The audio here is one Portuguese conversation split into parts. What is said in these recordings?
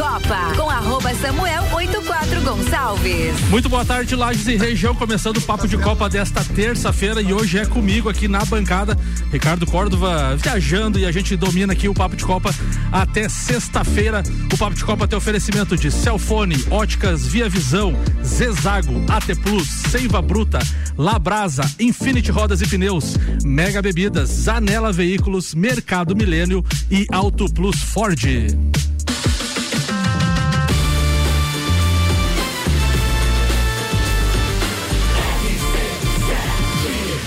Copa com arroba Samuel 84 Gonçalves. Muito boa tarde, Lages e região, começando o Papo de Copa desta terça-feira e hoje é comigo aqui na bancada, Ricardo Córdova viajando e a gente domina aqui o Papo de Copa até sexta-feira. O Papo de Copa tem oferecimento de Celfone, Óticas Via Visão, Zezago, AT Plus, Seiva Bruta, Labrasa, Infinity Rodas e Pneus, Mega Bebidas, Zanela Veículos, Mercado Milênio e Auto Plus Ford.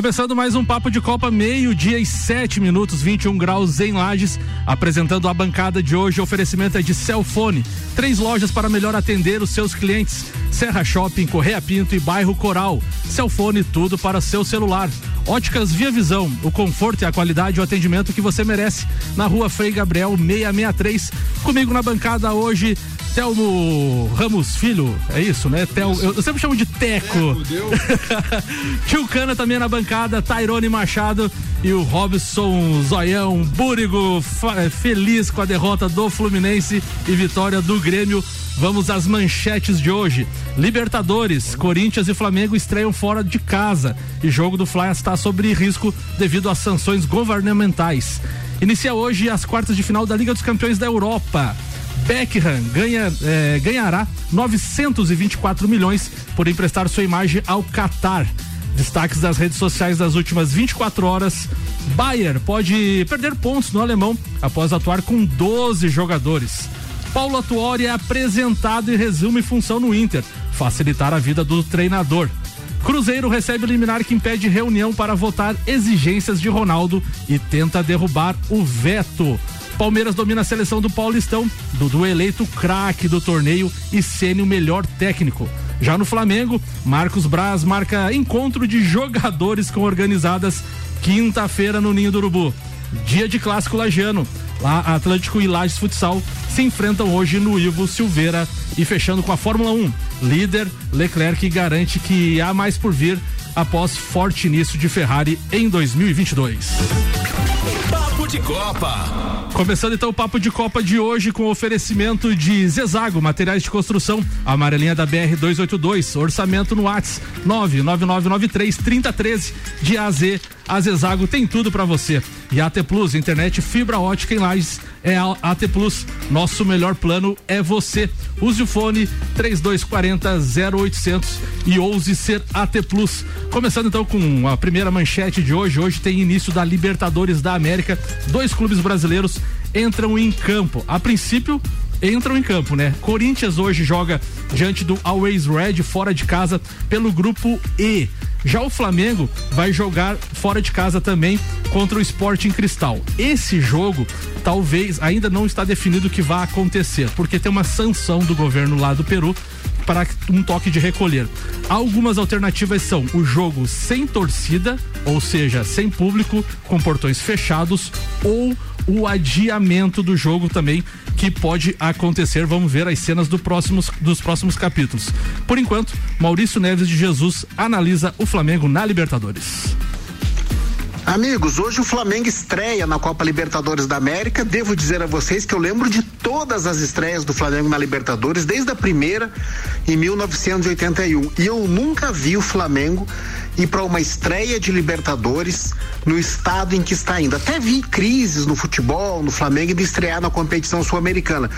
Começando mais um papo de Copa, meio-dia e sete minutos, 21 graus em Lages. Apresentando a bancada de hoje, oferecimento é de Celfone. Três lojas para melhor atender os seus clientes: Serra Shopping, Correia Pinto e Bairro Coral. Celfone, tudo para seu celular. Óticas Via Visão, o conforto e a qualidade e o atendimento que você merece. Na rua Frei Gabriel 663. Comigo na bancada hoje, Telmo Ramos Filho, é isso, né? Tel, eu, eu, sempre chamo de Teco. Tio Cana também na bancada, Tairone Machado e o Robson Zoião Búrigo, é, feliz com a derrota do Fluminense e vitória do Grêmio. Vamos às manchetes de hoje. Libertadores, Corinthians e Flamengo estreiam fora de casa e jogo do Fly está sob risco devido às sanções governamentais. Inicia hoje as quartas de final da Liga dos Campeões da Europa. Beckham ganha, é, ganhará 924 milhões por emprestar sua imagem ao Qatar. Destaques das redes sociais das últimas 24 horas. Bayer pode perder pontos no alemão após atuar com 12 jogadores. Paulo Atuori é apresentado e resume função no Inter, facilitar a vida do treinador. Cruzeiro recebe liminar que impede reunião para votar exigências de Ronaldo e tenta derrubar o veto. Palmeiras domina a seleção do Paulistão, Dudu eleito craque do torneio e Sênio melhor técnico. Já no Flamengo, Marcos Braz marca encontro de jogadores com organizadas quinta-feira no Ninho do Urubu. Dia de clássico lagiano. Lá, Atlântico e Lages Futsal se enfrentam hoje no Ivo Silveira e fechando com a Fórmula 1. Líder Leclerc garante que há mais por vir após forte início de Ferrari em 2022. De Copa. Começando então o papo de Copa de hoje com oferecimento de Zezago, materiais de construção, amarelinha da BR 282, orçamento no Whats 99993 3013 de AZ. A Zezago tem tudo para você. E AT Plus, internet fibra ótica em Lages é a AT Plus. Nosso melhor plano é você. Use o fone 3240 0800 e ouse ser AT Plus. Começando então com a primeira manchete de hoje. Hoje tem início da Libertadores da América. Dois clubes brasileiros entram em campo. A princípio, entram em campo, né? Corinthians hoje joga diante do Always Red fora de casa pelo grupo E. Já o Flamengo vai jogar fora de casa também contra o Sporting Cristal. Esse jogo talvez ainda não está definido o que vai acontecer, porque tem uma sanção do governo lá do Peru para um toque de recolher. Algumas alternativas são o jogo sem torcida, ou seja, sem público, com portões fechados, ou o adiamento do jogo também que pode acontecer. Vamos ver as cenas do próximos, dos próximos capítulos. Por enquanto, Maurício Neves de Jesus analisa o Flamengo na Libertadores. Amigos, hoje o Flamengo estreia na Copa Libertadores da América. Devo dizer a vocês que eu lembro de todas as estreias do Flamengo na Libertadores, desde a primeira em 1981. E eu nunca vi o Flamengo ir para uma estreia de Libertadores no estado em que está indo. Até vi crises no futebol, no Flamengo, de estrear na competição sul-americana.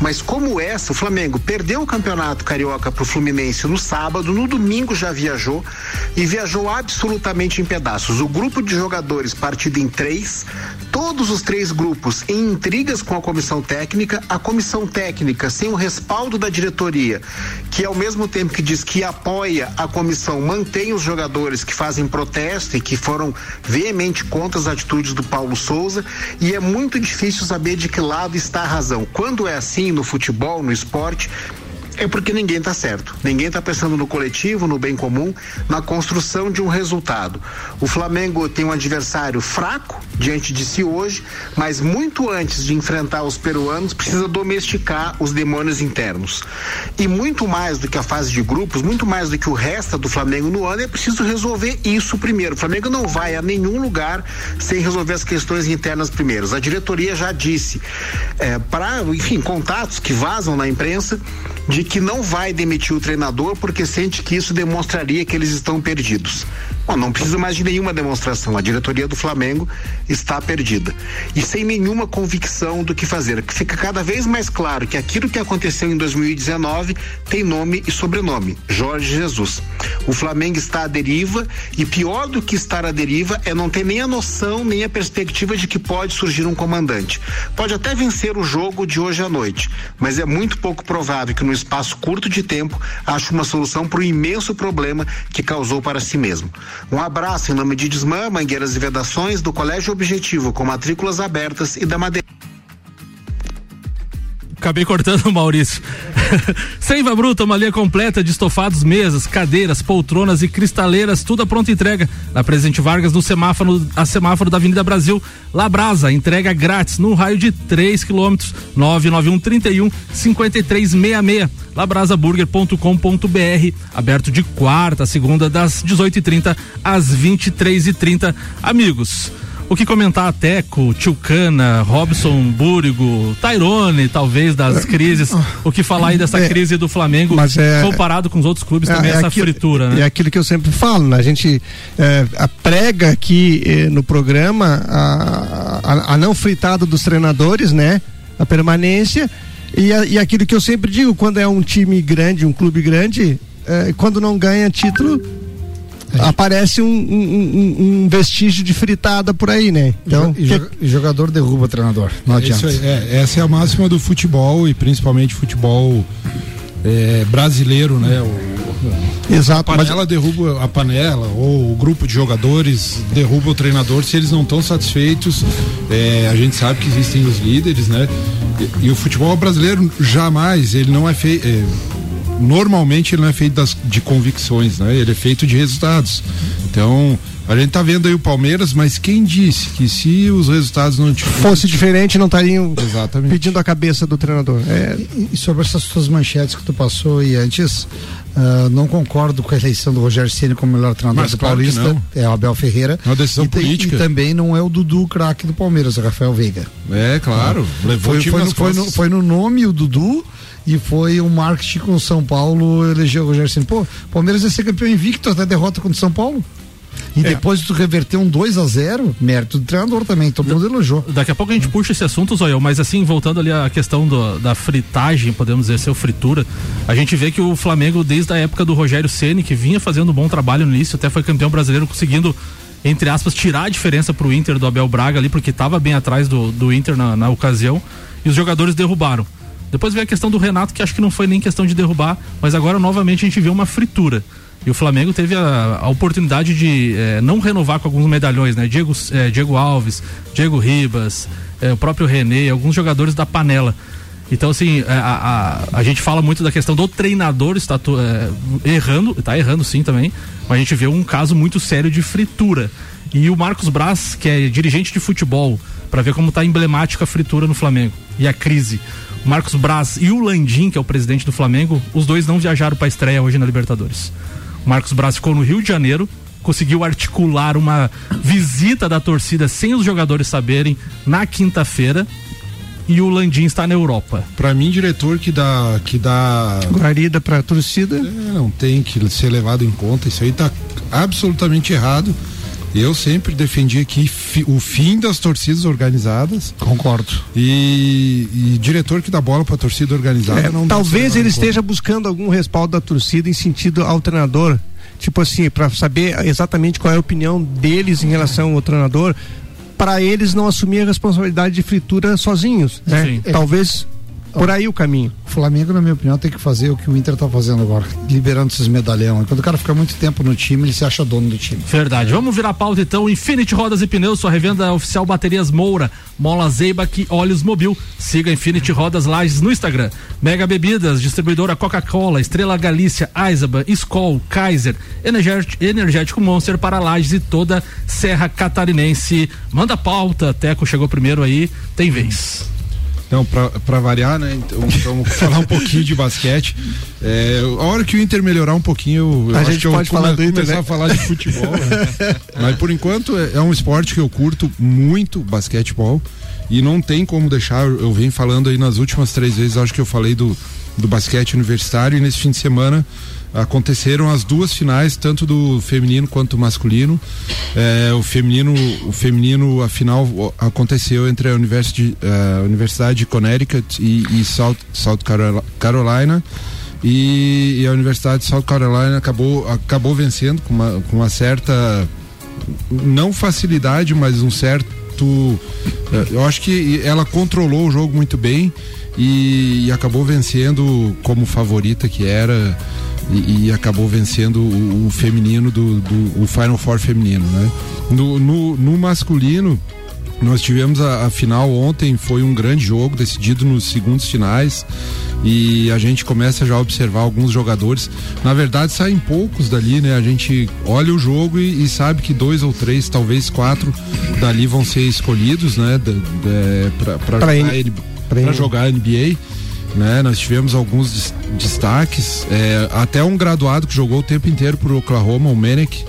Mas como essa, o Flamengo perdeu o campeonato carioca para o Fluminense no sábado, no domingo já viajou e viajou absolutamente em pedaços. O grupo de jogadores partido em três, todos os três grupos em intrigas com a comissão técnica, a comissão técnica sem o respaldo da diretoria, que ao mesmo tempo que diz que apoia a comissão, mantém os jogadores que fazem protesto e que foram veemente contra as atitudes do Paulo Souza, e é muito difícil saber de que lado está a razão. Quando é assim no futebol, no esporte, é porque ninguém está certo. Ninguém está pensando no coletivo, no bem comum, na construção de um resultado. O Flamengo tem um adversário fraco diante de si hoje, mas muito antes de enfrentar os peruanos, precisa domesticar os demônios internos. E muito mais do que a fase de grupos, muito mais do que o resto do Flamengo no ano, é preciso resolver isso primeiro. O Flamengo não vai a nenhum lugar sem resolver as questões internas primeiro. A diretoria já disse, é, para, enfim, contatos que vazam na imprensa, de que não vai demitir o treinador porque sente que isso demonstraria que eles estão perdidos. Bom, não precisa mais de nenhuma demonstração. A diretoria do Flamengo está perdida. E sem nenhuma convicção do que fazer. Fica cada vez mais claro que aquilo que aconteceu em 2019 tem nome e sobrenome: Jorge Jesus. O Flamengo está à deriva e pior do que estar à deriva é não ter nem a noção, nem a perspectiva de que pode surgir um comandante. Pode até vencer o jogo de hoje à noite, mas é muito pouco provável que no espaço curto de tempo ache uma solução para o imenso problema que causou para si mesmo. Um abraço em nome de Desmã, Mangueiras e Vedações, do Colégio Objetivo, com matrículas abertas e da Madeira. Acabei cortando, Maurício. Seiva Bruta, uma linha completa de estofados, mesas, cadeiras, poltronas e cristaleiras, tudo a pronta entrega. Na Presidente Vargas, no semáforo, a semáforo da Avenida Brasil. Labrasa, entrega grátis no raio de 3 quilômetros. 991 31 5366. Labrasaburger.com.br. Aberto de quarta a segunda, das 18h30 às 23h30. Amigos. O que comentar Teco, Tilcana, Robson Búrigo, Tairone, talvez, das crises. O que falar aí dessa é, crise do Flamengo é, comparado com os outros clubes é, também, é essa aquilo, fritura, né? É aquilo que eu sempre falo, né? A gente é, a prega aqui eh, no programa a, a, a, não fritada dos treinadores, né? A permanência. E, a, e aquilo que eu sempre digo, quando é um time grande, um clube grande, eh, quando não ganha título aparece um, um, um, vestígio de fritada por aí, né? Então, e, que... jogador derruba treinador. Não é adianta. É, essa é a máxima do futebol e principalmente futebol é, brasileiro, né? O, Exato. A panela mas... derruba a panela, ou o grupo de jogadores derruba o treinador se eles não estão satisfeitos. É, a gente sabe que existem os líderes, né? E, e o futebol brasileiro jamais, ele não é feito. É, normalmente ele não é feito das, de convicções, né? Ele é feito de resultados. Então, a gente tá vendo aí o Palmeiras, mas quem disse que se os resultados não fosse diferente, não estariam Exatamente. pedindo a cabeça do treinador. É... E, e, sobre essas suas manchetes que tu passou e antes, uh, não concordo com a eleição do Rogério Ceni como melhor treinador mas do claro Paulista. É o Abel Ferreira. É uma decisão e, política. E também não é o Dudu craque do Palmeiras, o Rafael Veiga. É, claro. Levou foi, foi, no, foi, no, foi no nome o Dudu e foi o marketing com o São Paulo elegeu o Rogério Ceni. Pô, Palmeiras ia ser campeão invicto até derrota contra o São Paulo. E é. depois tu reverter um 2 a 0 mérito do treinador também, todo mundo elogiou. Daqui a pouco a gente puxa esse assunto, Zoião, mas assim, voltando ali à questão do, da fritagem, podemos dizer, seu fritura, a gente vê que o Flamengo, desde a época do Rogério Ceni que vinha fazendo um bom trabalho no início, até foi campeão brasileiro, conseguindo entre aspas, tirar a diferença pro Inter do Abel Braga ali, porque estava bem atrás do, do Inter na, na ocasião, e os jogadores derrubaram. Depois veio a questão do Renato, que acho que não foi nem questão de derrubar, mas agora novamente a gente vê uma fritura. E o Flamengo teve a, a oportunidade de é, não renovar com alguns medalhões, né? Diego, é, Diego Alves, Diego Ribas, é, o próprio René, alguns jogadores da panela. Então, assim, a, a, a, gente fala muito da questão do treinador está errando, está errando sim também, mas a gente vê um caso muito sério de fritura. E o Marcos Braz, que é dirigente de futebol, para ver como está emblemática a fritura no Flamengo e a crise. Marcos Braz e o Landim, que é o presidente do Flamengo, os dois não viajaram para a estreia hoje na Libertadores. O Marcos Braz ficou no Rio de Janeiro, conseguiu articular uma visita da torcida sem os jogadores saberem na quinta-feira. E o Landim está na Europa. Para mim, diretor que dá que dá guarida para a torcida, é, não tem que ser levado em conta. Isso aí está absolutamente errado. Eu sempre defendi aqui fi, o fim das torcidas organizadas. Concordo. E, e diretor que dá bola para torcida organizada é, não Talvez ele esteja buscando algum respaldo da torcida em sentido ao treinador. Tipo assim, para saber exatamente qual é a opinião deles em relação ao treinador, para eles não assumir a responsabilidade de fritura sozinhos. Né? Talvez por aí o caminho. O Flamengo, na minha opinião, tem que fazer o que o Inter tá fazendo agora, liberando esses medalhão. Quando o cara fica muito tempo no time, ele se acha dono do time. Verdade. Vamos virar pauta então. Infinity Rodas e Pneus, sua revenda oficial Baterias Moura, Mola Zeibach Óleos Mobil. Siga Infinity Rodas Lages no Instagram. Mega Bebidas, distribuidora Coca-Cola, Estrela Galícia, Eisenbahn, Skol, Kaiser, Energético, Energético Monster para Lages e toda Serra Catarinense. Manda pauta, Teco chegou primeiro aí, tem vez. Então, para variar, né? Então, vamos falar um pouquinho de basquete. É, a hora que o Inter melhorar um pouquinho, eu a acho gente que eu pode falar do Inter, começar né? a falar de futebol. né? Mas por enquanto é, é um esporte que eu curto muito, basquetebol. E não tem como deixar, eu venho falando aí nas últimas três vezes, acho que eu falei do, do basquete universitário e nesse fim de semana aconteceram as duas finais, tanto do feminino quanto do masculino. É, o feminino, o feminino, a final aconteceu entre a Universidade, a Universidade de Connecticut e, e South, South Carol- Carolina. E, e a Universidade de South Carolina acabou, acabou vencendo com uma, com uma certa não facilidade, mas um certo. eh, Eu acho que ela controlou o jogo muito bem e, e acabou vencendo como favorita que era e, e acabou vencendo o, o feminino do, do o Final Four feminino, né? No, no, no masculino nós tivemos a, a final ontem, foi um grande jogo decidido nos segundos finais e a gente começa já a observar alguns jogadores. Na verdade, saem poucos dali, né? A gente olha o jogo e, e sabe que dois ou três, talvez quatro dali vão ser escolhidos, né? N- jogar NBA. Né? Nós tivemos alguns des- destaques, é, até um graduado que jogou o tempo inteiro pro Oklahoma, o Menek,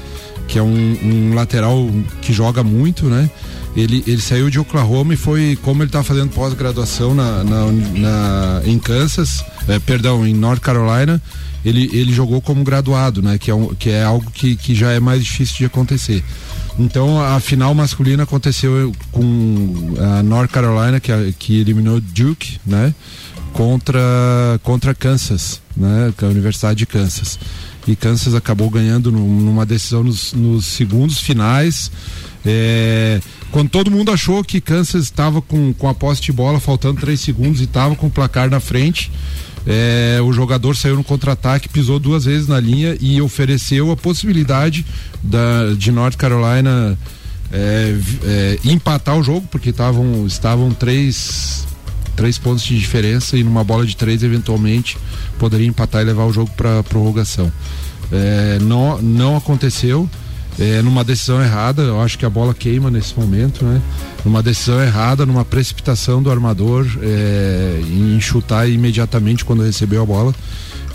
que é um, um lateral que joga muito, né? Ele, ele saiu de Oklahoma e foi, como ele está fazendo pós-graduação na, na, na- em Kansas, eh, perdão, em North Carolina, ele, ele jogou como graduado, né? Que é, um, que é algo que, que já é mais difícil de acontecer. Então a final masculina aconteceu com a North Carolina, que, que eliminou Duke, né? Contra, contra Kansas, né? Com a Universidade de Kansas. E Kansas acabou ganhando num- numa decisão nos, nos segundos finais. É, quando todo mundo achou que Kansas estava com, com a posse de bola, faltando três segundos e estava com o placar na frente, é, o jogador saiu no contra-ataque, pisou duas vezes na linha e ofereceu a possibilidade da, de North Carolina é, é, empatar o jogo, porque tavam, estavam três, três pontos de diferença e numa bola de três, eventualmente, poderia empatar e levar o jogo para prorrogação. É, não, não aconteceu. É, numa decisão errada, eu acho que a bola queima nesse momento, né? Numa decisão errada, numa precipitação do armador é, em chutar imediatamente quando recebeu a bola.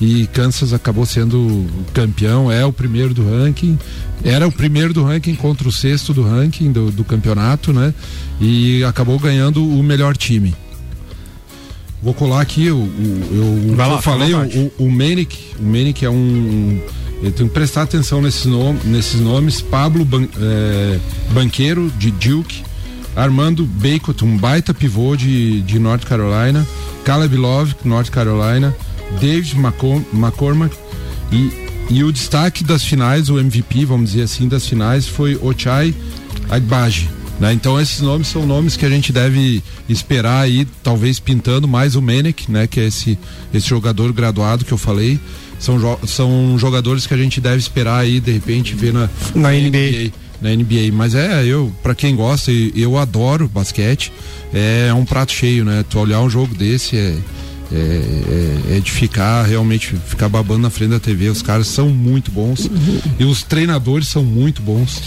E Kansas acabou sendo campeão, é o primeiro do ranking, era o primeiro do ranking contra o sexto do ranking do, do campeonato, né? E acabou ganhando o melhor time. Vou colar aqui, o, o- eu, lá, eu falei, o, o Manic, o Manic é um. Eu tenho que prestar atenção nesses, nom nesses nomes. Pablo Ban é, Banqueiro, de Duke. Armando Bacon, um baita pivô de, de North Carolina. Caleb Love, North Carolina. David McCor- McCormack. E, e o destaque das finais, o MVP, vamos dizer assim, das finais, foi Ochai Agbaji. Né? Então esses nomes são nomes que a gente deve esperar aí, talvez pintando mais o Menek, né? Que é esse, esse jogador graduado que eu falei. São, jo são jogadores que a gente deve esperar aí, de repente, ver na, Na NBA. na NBA. Mas é, eu, para quem gosta, eu adoro basquete, é um prato cheio, né? Tu olhar um jogo desse é. É, é- é de ficar realmente ficar babando na frente da TV. Os caras são muito bons e os treinadores são muito bons.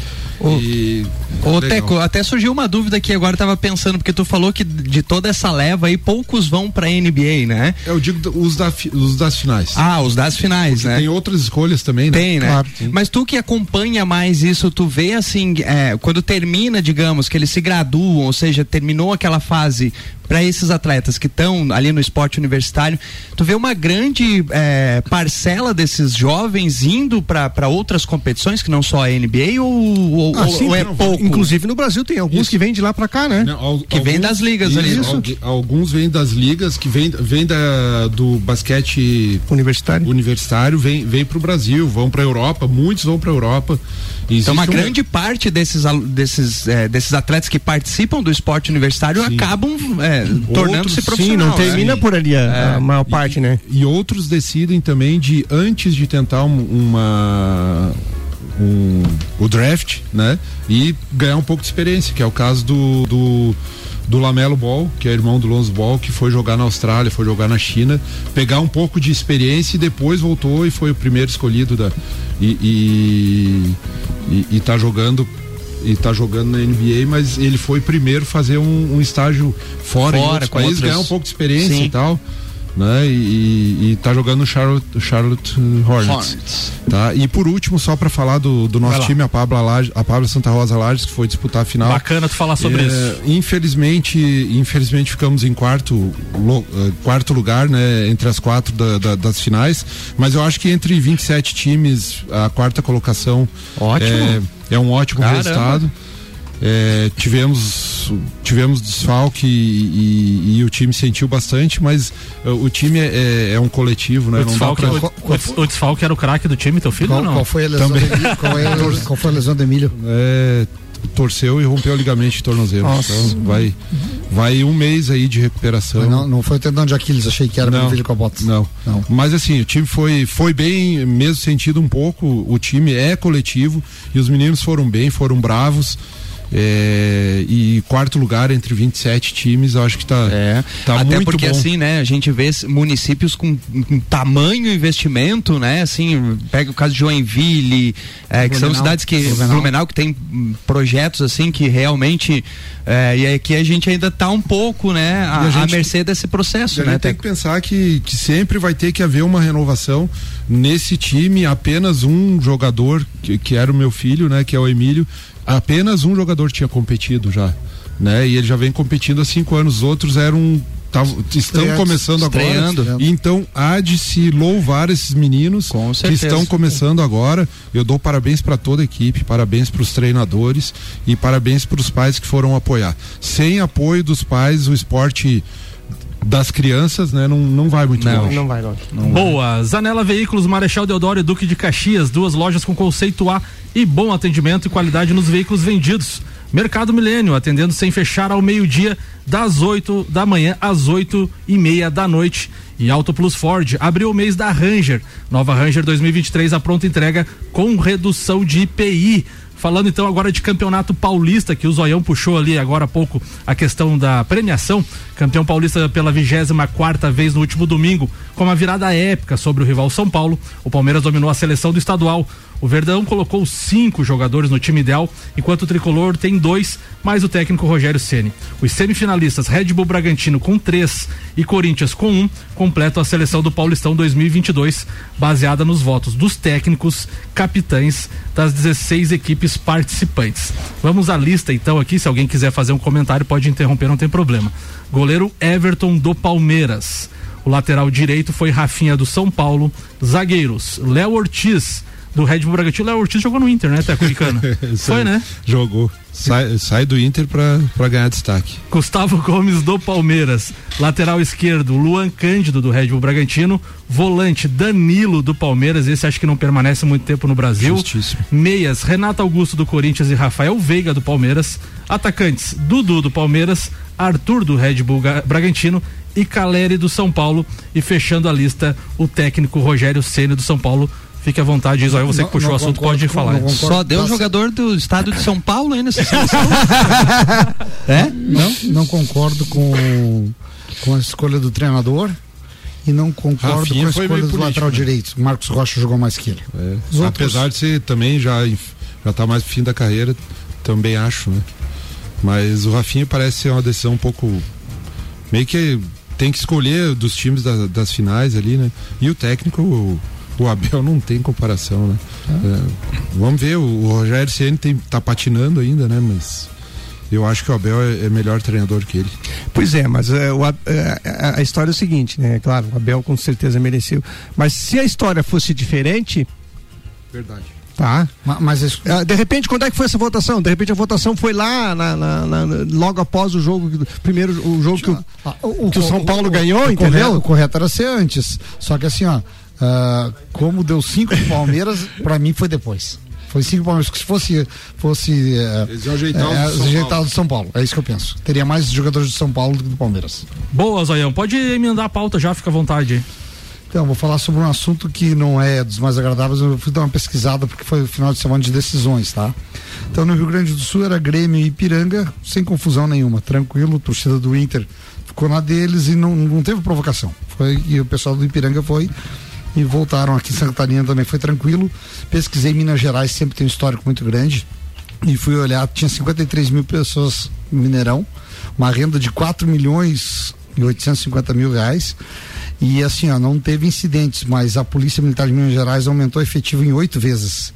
E Ô, legal. Teco, até surgiu uma dúvida aqui agora, tava pensando, porque tu falou que de toda essa leva aí, poucos vão pra NBA, né? Eu digo os, da, os das finais. Ah, os das finais, né? Tem outras escolhas também, né? Tem, né? Claro. Mas tu que acompanha mais isso, tu vê assim, é, quando termina, digamos, que eles se graduam, ou seja, terminou aquela fase para esses atletas que estão ali no esporte universitário, tu vê uma grande é, parcela desses jovens indo para outras competições que não só a NBA ou, ou- Ah, ou- sim, ou é não, pouco? Inclusive no Brasil tem alguns Isso. que vêm de lá pra cá, né? Não, al- Que vem das ligas ali, isso, algu- Alguns vêm das ligas, que vêm vem da, do basquete Universitário. universitário, vem, vem pro Brasil, vão pra Europa, muitos vão pra Europa. Então, uma Existe um- grande parte desses, desses, é, desses atletas que participam do esporte universitário Sim. acabam é? Tornando-se Sim, profissional. Sim, não termina por ali a, a maior parte, né? E outros decidem também de antes de tentar um- uma um- o draft, né? E ganhar um pouco de experiência, que é o caso do, do do Lamelo Ball, que é irmão do Lonzo Ball, que foi jogar na Austrália, foi jogar na China, pegar um pouco de experiência e depois voltou e foi o primeiro escolhido da e, e, e, e tá jogando e tá jogando na NBA, mas ele foi primeiro fazer um, um estágio fora, em Fora, outros com países, outros- ganhar um pouco de experiência Sim. e tal né? E, e, e tá jogando no Charlotte, Charlotte Hornets, Hornets. tá? E por último, só para falar do, do nosso time, a Pablo, Laje, a Pablo Santa Rosa Lages, que foi disputar a final. Bacana tu falar sobre É, isso. Infelizmente, infelizmente ficamos em quarto, lo- eh, quarto lugar, né, entre as quatro da- da- das finais. Mas eu acho que entre 27 times, a quarta colocação Ótimo. É, é um ótimo Caramba. resultado. É, tivemos tivemos desfalque e, e- e o time sentiu bastante, mas eh, o time é, é um coletivo, né? O Não dá desfalque, pra- o, o- o desfalque era o craque do time, teu filho Qual, ou não? qual foi a lesão Também. do Emílio? Qual, é- qual foi a lesão do Emílio? é, torceu e rompeu o ligamento de tornozelo. Nossa. Então vai, vai um mês aí de recuperação. Não, não foi o tendão de Aquiles, achei que era Não. o Emílio Cobotes. Não. Não. Mas assim, o time foi, foi bem, mesmo sentido um pouco, o time é coletivo e os meninos foram bem, foram bravos. É, e quarto lugar entre 27 times, eu acho que tá, É, tá até muito porque bom. assim, né, a gente vê municípios com, com tamanho investimento, né, assim, pega o caso de Joinville, é, que são Blumenau. cidades que, Blumenau. Blumenau, que tem projetos assim que realmente, é, e aqui a gente ainda tá um pouco, né, a, a gente- à mercê desse processo, a né, gente tem que pensar que, que sempre vai ter que haver uma renovação nesse time. Apenas um jogador, que, que era o meu filho, né? Que é o Emílio, apenas um jogador tinha competido já. Né? E ele já vem competindo há cinco anos. Os outros eram. tavam- estão Estreantes, começando estreando. agora. Então há de se louvar esses meninos Com que estão começando agora. Eu dou parabéns para toda a equipe, parabéns para os treinadores e parabéns para os pais que foram apoiar. Sem apoio dos pais, o esporte das crianças, né, não, não vai muito Não. longe. Não vai longe. Boa. Zanela Veículos, Marechal Deodoro e Duque de Caxias, duas lojas com conceito A e bom atendimento e qualidade nos veículos vendidos. Mercado Milênio, atendendo sem fechar ao meio-dia, das 8 da manhã às 8 e meia da noite. E Auto Plus Ford abriu o mês da Ranger. Nova Ranger 2023, a pronta entrega com redução de IPI. Falando então agora de campeonato paulista, que o Zoião puxou ali agora há pouco a questão da premiação. Campeão paulista pela 24 quarta vez no último domingo, com uma virada épica sobre o rival São Paulo. O Palmeiras dominou a seleção do estadual. O Verdão colocou cinco jogadores no time ideal, enquanto o tricolor tem dois, mais o técnico Rogério Ceni. Os semifinalistas Red Bull Bragantino com três e Corinthians com um completam a seleção do Paulistão 2022, baseada nos votos dos técnicos, capitães das 16 equipes participantes. Vamos à lista então aqui, se alguém quiser fazer um comentário pode interromper, não tem problema. Goleiro Everton do Palmeiras. O lateral direito foi Rafinha do São Paulo. Zagueiros Léo Ortiz do Red Bull Bragantino. Léo Ortiz jogou no Inter, né, Teco Ricano? Foi, né? Jogou. Sai, sai do Inter pra, pra ganhar destaque. Gustavo Gomes do Palmeiras, lateral esquerdo, Luan Cândido do Red Bull Bragantino, volante Danilo do Palmeiras, esse acho que não permanece muito tempo no Brasil. Justíssimo. Meias, Renato Augusto do Corinthians e Rafael Veiga do Palmeiras. Atacantes, Dudu do Palmeiras, Arthur do Red Bull Ga- Bragantino e Caleri do São Paulo. E fechando a lista, o técnico Rogério Ceni do São Paulo. Fique à vontade, Israel, você que Não- puxou não o assunto, concordo pode falar. concordo. Só deu Tá jogador do estado de São Paulo aí nessa seleção. é? Não, não concordo com, com a escolha do treinador e não concordo Rafinha com a escolha do político, lateral né? direito. O Marcos Rocha jogou mais que ele. É. Os outros- Apesar de ser também já, já tá mais pro fim da carreira, também acho, né? Mas o Rafinha parece ser uma decisão um pouco. Meio que tem que escolher dos times da- das finais ali, né? E o técnico, o, o Abel não tem comparação, né? É, vamos ver, o, o Rogério Ceni tem tá patinando ainda, né? Mas eu acho que o Abel é, é melhor treinador que ele. Pois é, mas é, o A- é, a, a história é o seguinte, né? Claro, o Abel com certeza mereceu. Mas se a história fosse diferente, Verdade. tá? Ma- Mas, Ah, De repente, quando é que foi essa votação? De repente a votação foi lá, na- na- na- logo após o jogo, primeiro o jogo que o, Ah, que o São Paulo ganhou, o entendeu? Correto, o correto era ser antes. Só que assim, ó, ah, como deu cinco Palmeiras, pra mim foi depois. Foi cinco Palmeiras. Se fosse. fosse é, Eles iam ajeitar os é, do São ajeitado Paulo. do São Paulo. É isso que eu penso. Teria mais jogadores do São Paulo do que do Palmeiras. Boa, Zoião. Pode emendar a pauta já, fica à vontade aí. Então, vou falar sobre um assunto que não é dos mais agradáveis. Eu fui dar uma pesquisada porque foi o final de semana de decisões, tá? Então, no Rio Grande do Sul era Grêmio e Ipiranga, sem confusão nenhuma, tranquilo. A torcida do Inter ficou na deles e não, não teve provocação. Foi, e o pessoal do Ipiranga foi e voltaram aqui em Santa Catarina também foi tranquilo. Pesquisei Minas Gerais, sempre tem um histórico muito grande. E fui olhar, tinha 53 mil pessoas no Mineirão, uma renda de 4 milhões e 850 mil reais. E assim, ó, não teve incidentes, mas a Polícia Militar de Minas Gerais aumentou o efetivo em oito vezes.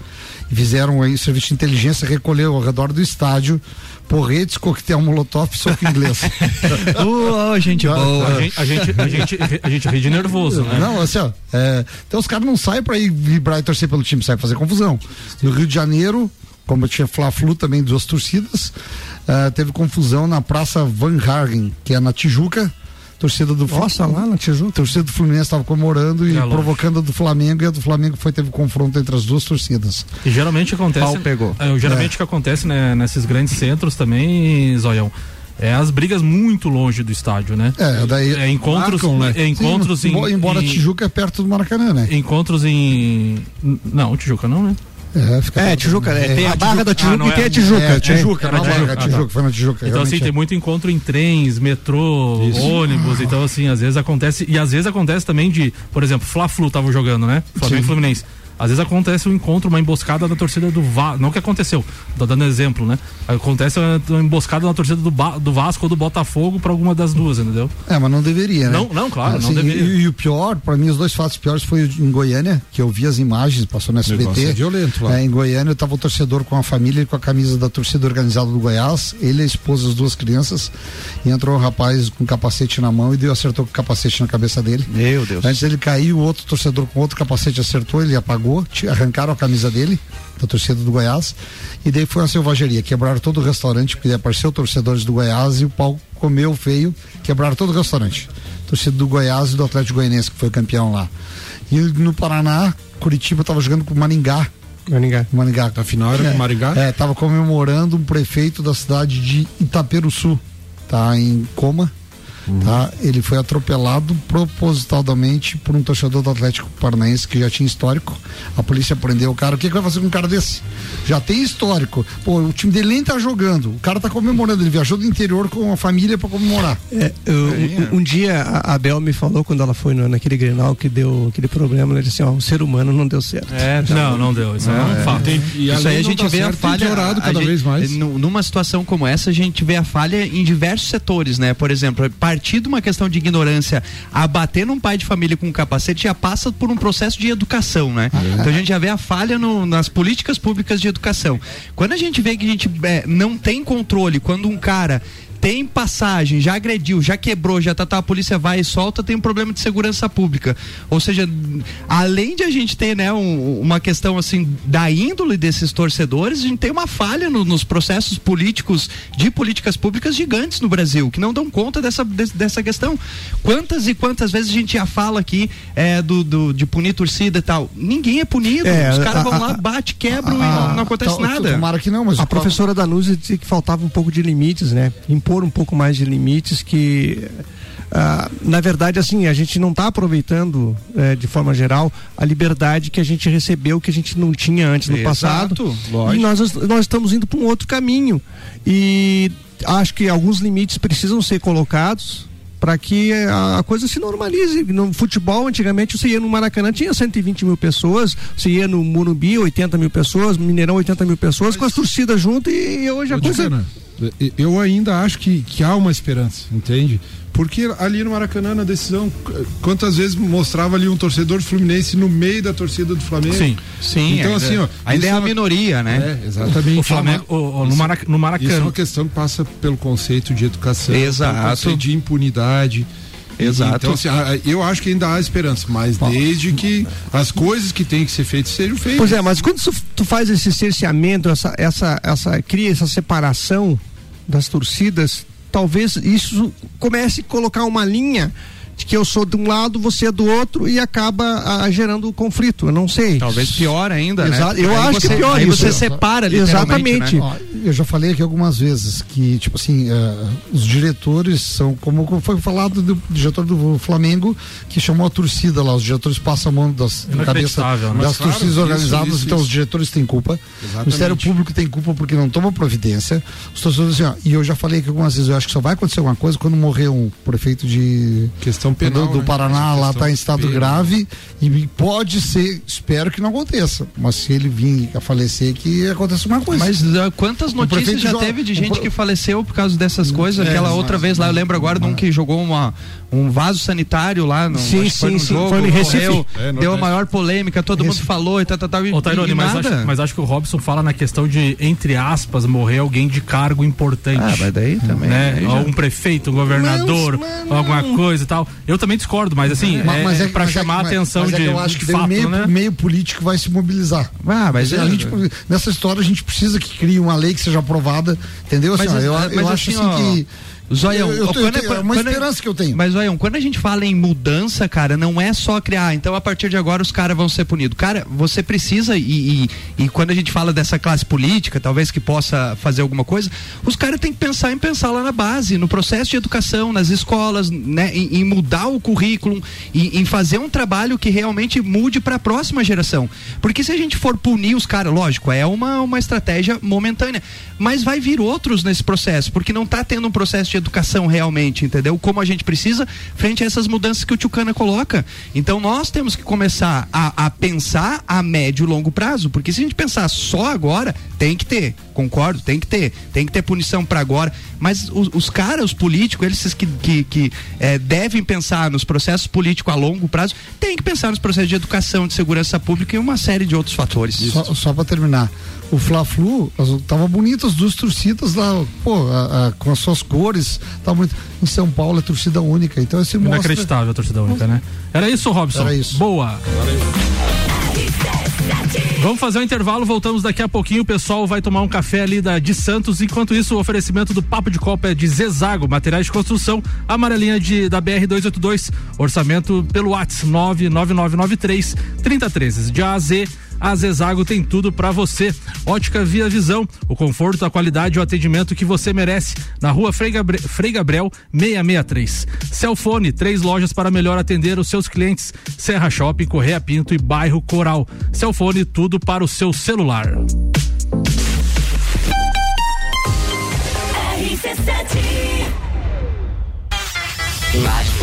Fizeram aí o serviço de inteligência, recolheu ao redor do estádio porretes, coquetel molotov e soco inglês. Ô, gente boa. A gente, a gente, a gente, a gente ri de nervoso, né? Não, assim, ó. é, então os caras não saem pra ir vibrar e torcer pelo time, saem fazer confusão. No Rio de Janeiro, como tinha Fla-Flu também, duas torcidas, ah, teve confusão na Praça Van Hagen, que é na Tijuca. Torcida do Nossa, lá na Tijuca. torcida do Fluminense estava comemorando e É provocando a do Flamengo e a do Flamengo foi teve confronto entre as duas torcidas. E geralmente acontece. Pau pegou. É, geralmente o que acontece né, nesses grandes centros também, Zoião, é as brigas muito longe do estádio, né? É, daí É encontros, Marcam, né? é encontros Sim, em, embo- embora em- Tijuca é perto do Maracanã, né? encontros em não, Tijuca não, né? É, É, Tijuca, do- é, tem a barra da Ah, Tijuca não e tem é- a Tijuca. É, tem- Tijuca, Tijuca. é, Tijuca, foi na Tijuca. Então assim, tem é. muito encontro em trens, metrô, ônibus, então assim, às vezes acontece, e às vezes acontece também de, por exemplo, Fla-Flu tava jogando, né? Flamengo e. Fluminense. Às vezes acontece um encontro, uma emboscada da torcida do Vasco. Não que aconteceu, tô dando exemplo, né? Acontece uma emboscada na torcida do, Ba- do Vasco ou do Botafogo pra alguma das duas, entendeu? É, mas não deveria, né? Não, não, claro, não Assim, deveria. E, e o pior, para mim, os dois fatos piores foi em Goiânia, que eu vi as imagens, passou no SBT. é violento lá. É, em Goiânia, eu tava o torcedor com a família e com a camisa da torcida organizada do Goiás, ele, a esposa, as duas crianças, e entrou um rapaz com capacete na mão e deu, acertou com o capacete na cabeça dele. Meu Deus. Antes ele caiu, o outro torcedor com outro capacete acertou, ele apagou, arrancaram a camisa dele, da torcida do Goiás, e daí foi uma selvageria. Quebraram todo o restaurante, porque apareceu torcedores do Goiás e o pau comeu feio, quebraram todo o restaurante. Torcida do Goiás e do Atlético Goianense, que foi campeão lá. E no Paraná, Curitiba estava jogando com o Maringá. Maringá. Maringá. A final era com o Maringá? É, tava comemorando um prefeito da cidade de Itaperuçu, tá em coma, tá? Ele foi atropelado propositalmente por um torcedor do Atlético Paranaense que já tinha histórico. A polícia prendeu o cara. O que, que vai fazer com um cara desse? Já tem histórico. Pô, o time dele nem tá jogando. O cara tá comemorando. Ele viajou do interior com a família para comemorar. É, eu- um, um dia a a Bel me falou quando ela foi no- naquele Grenal que deu aquele problema, ela disse assim, ó, o ser humano não deu certo. É, Não, não deu. Isso é, um fato. Tem- e Isso aí a gente vê a certo, falha. piorado a cada gente- vez mais. nu- Numa situação como essa, a gente vê a falha em diversos setores, né? Por exemplo, partir de uma questão de ignorância a bater num pai de família com um capacete já passa por um processo de educação, né? Então a gente já vê a falha no- nas políticas públicas de educação. Quando a gente vê que a gente é, não tem controle, quando um cara tem passagem, já agrediu, já quebrou, já tá, tá, a polícia vai e solta, tem um problema de segurança pública. Ou seja, além de a gente ter, né, um- uma questão assim da índole desses torcedores, a gente tem uma falha no- nos processos políticos de políticas públicas gigantes no Brasil, que não dão conta dessa, des- dessa questão. Quantas e quantas vezes a gente já fala aqui é, do, do- de punir torcida e tal? Ninguém é punido. É, Os caras vão lá, bate, quebram e não, não acontece to- nada. Tomara que não, mas A professora Danúzia disse que faltava um pouco de limites, né? Impor um pouco mais de limites que ah, na verdade assim a gente não está aproveitando eh, de forma geral a liberdade que a gente recebeu que a gente não tinha antes no Exato, passado lógico. e nós nós estamos indo para um outro caminho e acho que alguns limites precisam ser colocados para que a, a coisa se normalize. No futebol, antigamente, você ia no Maracanã, tinha 120 mil pessoas, você ia no Morumbi, 80 mil pessoas, Mineirão, 80 mil pessoas, com as torcidas junto e, hoje a coisa. Dicana, eu ainda acho que, que há uma esperança, entende? Porque ali no Maracanã, na decisão, qu- quantas vezes mostrava ali um torcedor fluminense no meio da torcida do Flamengo? Sim. Sim, Então, ainda, assim, ó, ainda é é a uma- minoria, né? É, exatamente. O Flamengo, o- o- no, Marac, no Isso é Maracanã. uma questão que passa pelo conceito de educação, Exato. pelo conceito de impunidade. Exato. Então, assim, eu acho que ainda há esperança, mas desde que as coisas que têm que ser feitas sejam feitas. Pois é, mas quando tu, tu faz esse cerceamento, essa, essa, essa, cria essa separação das torcidas, talvez isso comece a colocar uma linha que eu sou de um lado, você é do outro e acaba a, gerando conflito. Eu não sei. Talvez pior ainda, Exato. né? Eu aí acho você, que pior aí isso. você separa Exatamente. Né? Ó, eu já falei aqui algumas vezes que, tipo assim, uh, os diretores são, como foi falado do diretor do Flamengo, que chamou a torcida lá, os diretores passam a mão das cabeça né? das claro, torcidas isso, organizadas, isso, então isso. os diretores têm culpa. Exatamente. O Ministério Público tem culpa porque não toma providência. Os torcedores assim, ó, e eu já falei aqui algumas vezes, eu acho que só vai acontecer alguma coisa quando morrer um prefeito de Questão penal. do, do né? Paraná lá questão está em estado penal. grave e pode ser, espero que não aconteça, mas se ele vir a falecer que aconteça alguma coisa. Mas uh, quantas notícias já jo- teve de gente pro- que faleceu por causa dessas coisas? É, Aquela mas- outra vez lá, eu lembro agora de um que jogou uma, um vaso sanitário lá no Sim, que foi sim, no sim, jogo, foi no Recife. morreu, É, deu a maior polêmica, todo mundo falou e tal, tal, tal. e- Ô, Tairone, mas acho, mas acho que o Robson fala na questão de, entre aspas, morrer alguém de cargo importante. Ah, mas daí também. né? aí já- um prefeito, um governador, Mas, mas alguma coisa e tal. Eu também discordo, mas assim, Ma- é, mas é, pra mas é chamar que- a atenção mas é de, eu acho de que fato, meio, né? meio político vai se mobilizar. Ah, mas a é- gente, nessa história a gente precisa que crie uma lei que seja aprovada, entendeu? Assim, Mas, ó, eu, mas eu acho assim, assim ó, que Zoião, eu, eu, tô- eu é- é uma é- esperança que eu tenho. Mas, olha, quando a gente fala em mudança, cara, não é só criar, então a partir de agora os caras vão ser punidos. Cara, você precisa, e, e, e quando a gente fala dessa classe política, talvez que possa fazer alguma coisa, os caras têm que pensar em pensar lá na base, no processo de educação, nas escolas, né, em, em mudar o currículo, em, em fazer um trabalho que realmente mude para a próxima geração. Porque se a gente for punir os caras, lógico, é uma, uma estratégia momentânea, mas vai vir outros nesse processo, porque não tá tendo um processo de educação realmente, entendeu? Como a gente precisa frente a essas mudanças que o Tchucana coloca. Então nós temos que começar a, a pensar a médio e longo prazo, porque se a gente pensar só agora, tem que ter, concordo, tem que ter, tem que ter punição para agora, mas os, os caras, os políticos, eles que, que, que eh, devem pensar nos processos políticos a longo prazo, tem que pensar nos processos de educação, de segurança pública e uma série de outros fatores. Só, só para terminar, o Fla-Flu, tava bonito as duas torcidas lá, pô, a- a- com as suas cores, tava bonito. Em São Paulo é torcida única, então esse mostra. Inacreditável a torcida única, né? Era isso, Robson? Era isso. Boa. Vamos fazer um intervalo, voltamos daqui a pouquinho. O pessoal vai tomar um café ali da de Santos. Enquanto isso, o oferecimento do Papo de Copa é de Zezago, materiais de construção, amarelinha de, da BR 282, orçamento pelo WhatsApp 99993 3013. De A a Z, a Zezago tem tudo pra você. Ótica Via Visão, o conforto, a qualidade e o atendimento que você merece. Na rua Frei, Gabre, Frei Gabriel 663. Celfone, três lojas para melhor atender os seus clientes. Serra Shopping, Correia Pinto e Bairro Coral. Celfone, tudo para o seu celular. Lages, 16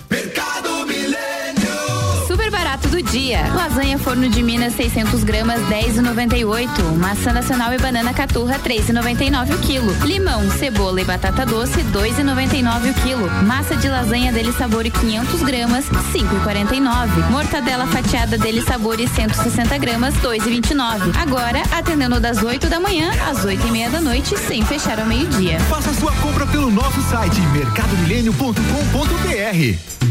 Dia. Lasanha forno de Minas 600 gramas 10,98. Maçã nacional e banana caturra 3,99 o quilo. Limão, cebola e batata doce 2,99 o quilo. Massa de lasanha dele sabor 500 gramas 5,49. Mortadela fatiada dele sabor 160 gramas 2,29. Agora atendendo das 8 da manhã às 8 e meia da noite sem fechar ao meio dia. Faça sua compra pelo nosso site mercadomilênio.com.br.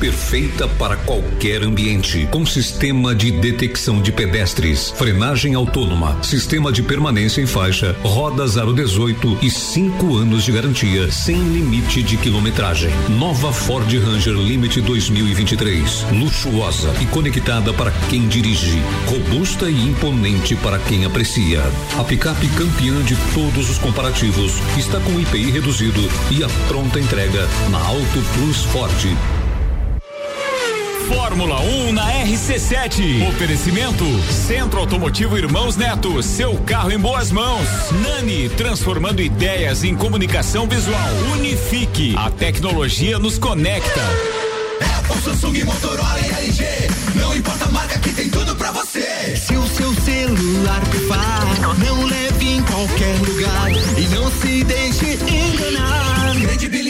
Perfeita para qualquer ambiente, com sistema de detecção de pedestres, frenagem autônoma, sistema de permanência em faixa, roda 018 e 5 anos de garantia, sem limite de quilometragem. Nova Ford Ranger Limite 2023, luxuosa e conectada para quem dirige, robusta e imponente para quem aprecia. A picape campeã de todos os comparativos está com IPI reduzido e a pronta entrega na Auto Plus Ford. Fórmula 1 na RC7. Oferecimento Centro Automotivo Irmãos Neto, seu carro em boas mãos. Nani, transformando ideias em comunicação visual. Unifique, a tecnologia nos conecta. Apple, Samsung, Motorola e LG. Não importa a marca que tem tudo pra você. Se o seu celular pifar, não leve em qualquer lugar e não se deixe enganar. Credibilidade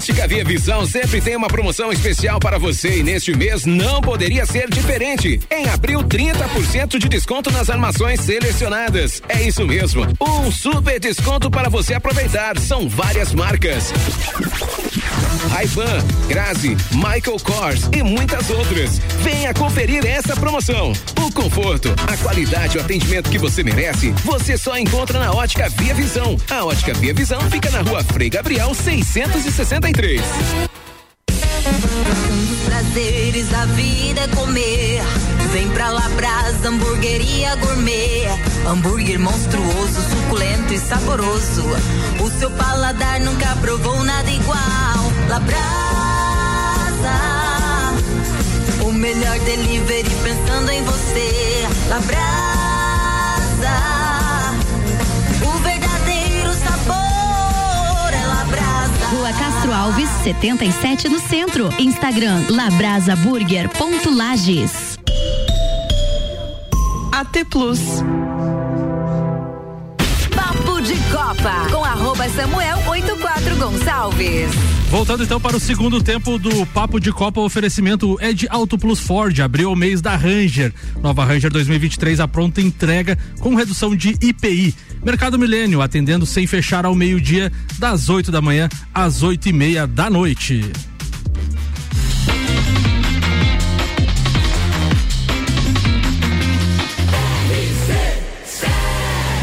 Ótica Via Visão sempre tem uma promoção especial para você e neste mês não poderia ser diferente. Em abril, 30% de desconto nas armações selecionadas. É isso mesmo, um super desconto para você aproveitar. São várias marcas. Ray-Ban, Grazi, Michael Kors e muitas outras. Venha conferir essa promoção. O conforto, a qualidade e o atendimento que você merece, você só encontra na Ótica Via Visão. A Ótica Via Visão fica na rua Frei Gabriel 663. Um dos prazeres da vida é comer. Vem pra Labrasa, hamburgueria gourmet. Hambúrguer monstruoso, suculento e saboroso. O seu paladar nunca provou nada igual. Labrasa, o melhor delivery pensando em você. Labrasa, o verdadeiro sabor é Labrasa. Rua Castro Alves, 77 no centro. Instagram labrasaburger.lages. AT Plus. Papo de Copa com arroba Samuel 84 Gonçalves. Voltando então para o segundo tempo do Papo de Copa, o oferecimento é de Auto Plus Ford, abriu o mês da Ranger. Nova Ranger 2023, a pronta entrega com redução de IPI. Mercado Milênio, atendendo sem fechar ao meio-dia, das 8 da manhã às oito e meia da noite.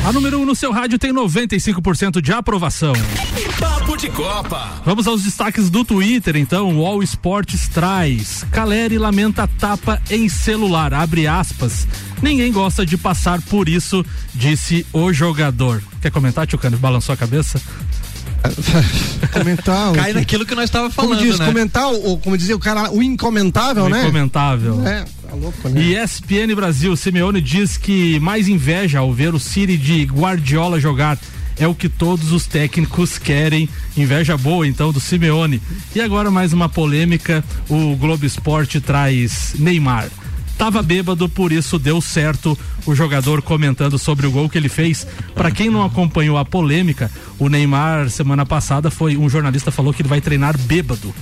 A número 1 um no seu rádio tem 95% de aprovação. Papo de Copa. Vamos aos destaques do Twitter, então. O All Sports traz. Caleri lamenta tapa em celular. Abre aspas. Ninguém gosta de passar por isso, disse o jogador. Quer comentar, Tio Cano? Balançou a cabeça? comentar. Cai naquilo que nós estávamos falando, como diz, né? comentar, o, como dizia o cara, o incomentável, O né? Incomentável. É, tá louco, né? E ESPN Brasil, Simeone diz que mais inveja ao ver o City de Guardiola jogar. é o que todos os técnicos querem. Inveja boa, então, do Simeone. E agora mais uma polêmica: o Globo Esporte traz Neymar. Tava bêbado, por isso deu certo. O jogador comentando sobre o gol que ele fez. Para quem não acompanhou a polêmica, o Neymar semana passada foi um jornalista falou que ele vai treinar bêbado,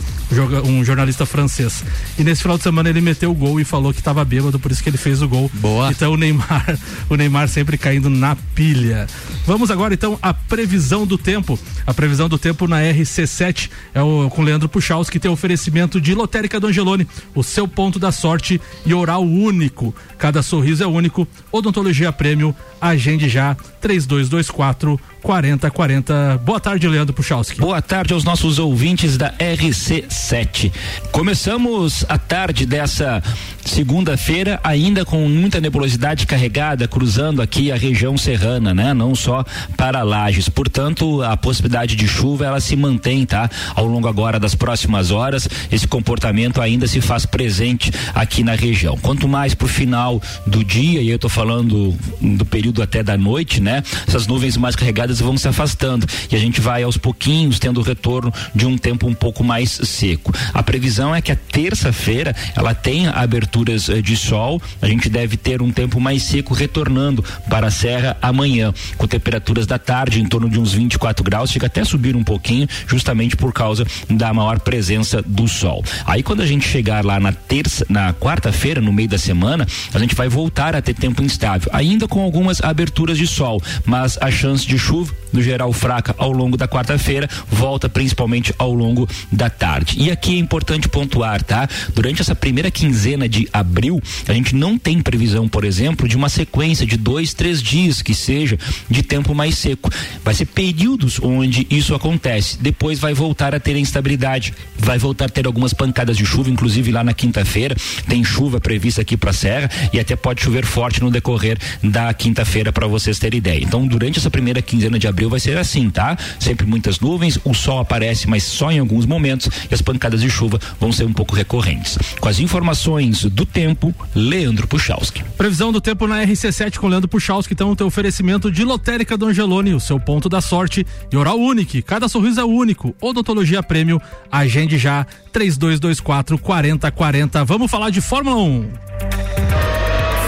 um jornalista francês. E nesse final de semana ele meteu o gol e falou que estava bêbado, por isso que ele fez o gol. Boa. Então o Neymar, o Neymar sempre caindo na pilha. Vamos agora então à previsão do tempo. A previsão do tempo na RC7 é o com Leandro Puchaus que tem oferecimento de Lotérica do Angelone, o seu ponto da sorte e oral único. Cada sorriso é único. Odontologia Prêmio, agende já 3224 4040. Boa tarde, Leandro Puchalski. Boa tarde aos nossos ouvintes da RC7. Começamos a tarde dessa segunda-feira ainda com muita nebulosidade carregada cruzando aqui a região serrana, né? Não só para Lages. Portanto, a possibilidade de chuva ela se mantém, tá? Ao longo agora das próximas horas, esse comportamento ainda se faz presente aqui na região. Quanto mais pro final do dia, e eu tô falando do período até da noite, né? Essas nuvens mais carregadas vão se afastando e a gente vai aos pouquinhos tendo o retorno de um tempo um pouco mais seco. A previsão é que a terça-feira ela tenha aberturas eh, de sol, a gente deve ter um tempo mais seco retornando para a serra amanhã, com temperaturas da tarde em torno de uns 24 graus, chega até subir um pouquinho, justamente por causa da maior presença do sol. Aí quando a gente chegar lá na terça, na quarta-feira, no meio da semana, a gente vai voltar a ter tempo instável, ainda com algumas aberturas de sol, mas a chance de chuva move no geral fraca ao longo da quarta-feira, volta principalmente ao longo da tarde. E aqui é importante pontuar, tá? Durante essa primeira quinzena de abril, a gente não tem previsão, por exemplo, de uma sequência de dois, três dias que seja de tempo mais seco. Vai ser períodos onde isso acontece. Depois vai voltar a ter instabilidade, vai voltar a ter algumas pancadas de chuva, inclusive lá na quinta-feira tem chuva prevista aqui para a Serra e até pode chover forte no decorrer da quinta-feira para vocês terem ideia. Então, durante essa primeira quinzena de abril vai ser assim, tá? Sempre muitas nuvens, o sol aparece, mas só em alguns momentos e as pancadas de chuva vão ser um pouco recorrentes. Com as informações do tempo, Leandro Puchalski. Previsão do tempo na RC7 com Leandro Puchalski, então o teu oferecimento de Lotérica do Angelone, o seu ponto da sorte e Oral Unique. Cada sorriso é único. Odontologia Prêmio, agende já 3224 4040. Vamos falar de Fórmula 1.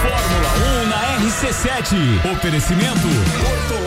Fórmula 1 na RC7. Oferecimento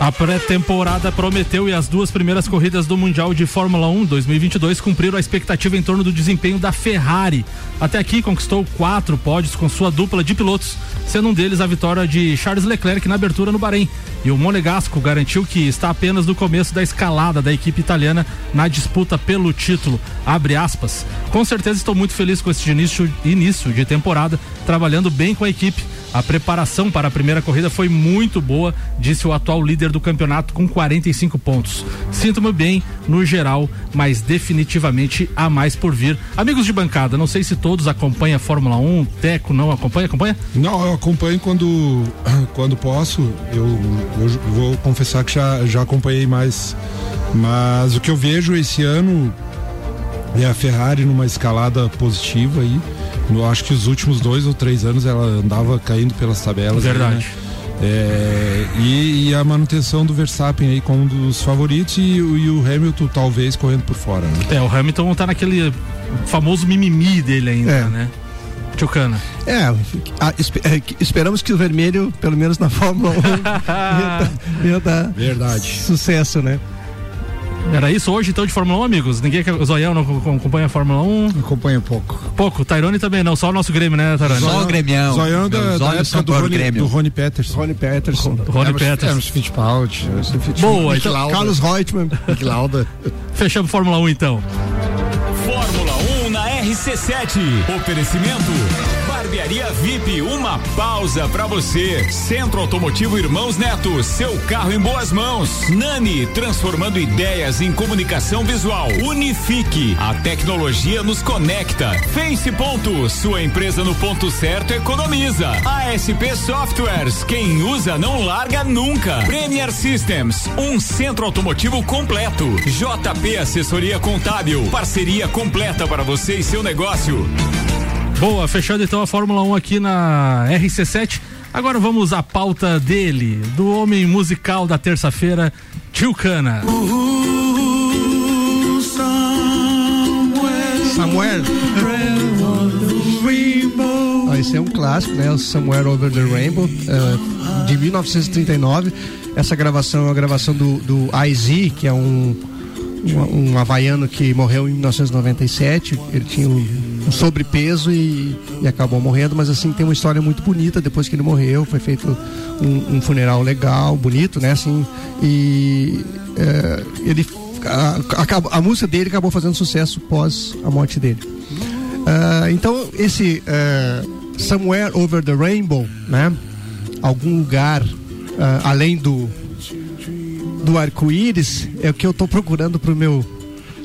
A pré-temporada prometeu e as duas primeiras corridas do Mundial de Fórmula 1 2022 cumpriram a expectativa em torno do desempenho da Ferrari. Até aqui conquistou quatro pódios com sua dupla de pilotos, sendo um deles a vitória de Charles Leclerc na abertura no Bahrein. E o Monegasco garantiu que está apenas no começo da escalada da equipe italiana na disputa pelo título. Abre aspas. Com certeza estou muito feliz com este início, início de temporada, trabalhando bem com a equipe. A preparação para a primeira corrida foi muito boa, disse o atual líder do campeonato com 45 pontos. Sinto-me bem no geral, mas definitivamente há mais por vir. Amigos de bancada, não sei se todos acompanham a Fórmula 1, Teco não acompanha, acompanha? Não, eu acompanho quando quando posso. Eu, eu vou confessar que já já acompanhei mais, mas o que eu vejo esse ano é a Ferrari numa escalada positiva aí. Eu acho que os últimos dois ou três anos ela andava caindo pelas tabelas. Verdade. Aí, né? É, e, e, a manutenção do Verstappen aí como um dos favoritos e, e, o Hamilton talvez correndo por fora. Né? É, o Hamilton tá naquele famoso mimimi dele ainda, é. né? Tchucana. É, a, é, esperamos que o vermelho, pelo menos na Fórmula 1, ia, ia dar Verdade. sucesso, né? Era isso hoje, então, de Fórmula 1, amigos? Ninguém, o Zoião não acompanha a Fórmula 1? Acompanha pouco. Pouco, Tairone também não, só o nosso Grêmio, né, Tairone? Só o Grêmio. Zoião da, da época do Rony, Grêmio. do Rony Peterson. Rony Peterson. Rony Peterson. Emerson Fittipaldi. Boa, então, Carlos Reutemann. Lauda. Fechamos Fórmula 1, então. Fórmula 1 na RC7. Oferecimento Barbearia VIP, uma pausa pra você. Centro Automotivo Irmãos Neto, seu carro em boas mãos. Nani, transformando ideias em comunicação visual. Unifique, a tecnologia nos conecta. Face Ponto, sua empresa no ponto certo economiza. ASP Softwares, quem usa não larga nunca. Premier Systems, um centro automotivo completo. JP Assessoria Contábil, parceria completa para você e seu negócio. Boa, fechando então a Fórmula 1 aqui na RC7. Agora vamos à pauta dele, do homem musical da terça-feira, Tio Cana. Samuel. Ah, esse é um clássico, né? O Somewhere Over the Rainbow, uh, de 1939. Essa gravação é a gravação do, do IZ, que é um, um, um havaiano que morreu em 1997. Ele tinha um, um sobrepeso e, e, acabou morrendo, mas assim, tem uma história muito bonita depois que ele morreu. Foi feito um, um funeral legal, bonito, né? Assim, e uh, ele a, a, a, música dele acabou fazendo sucesso pós a morte dele. Uh, então, esse uh, Somewhere Over the Rainbow, né? Algum lugar uh, além do, do arco-íris, é o que eu estou procurando para o meu.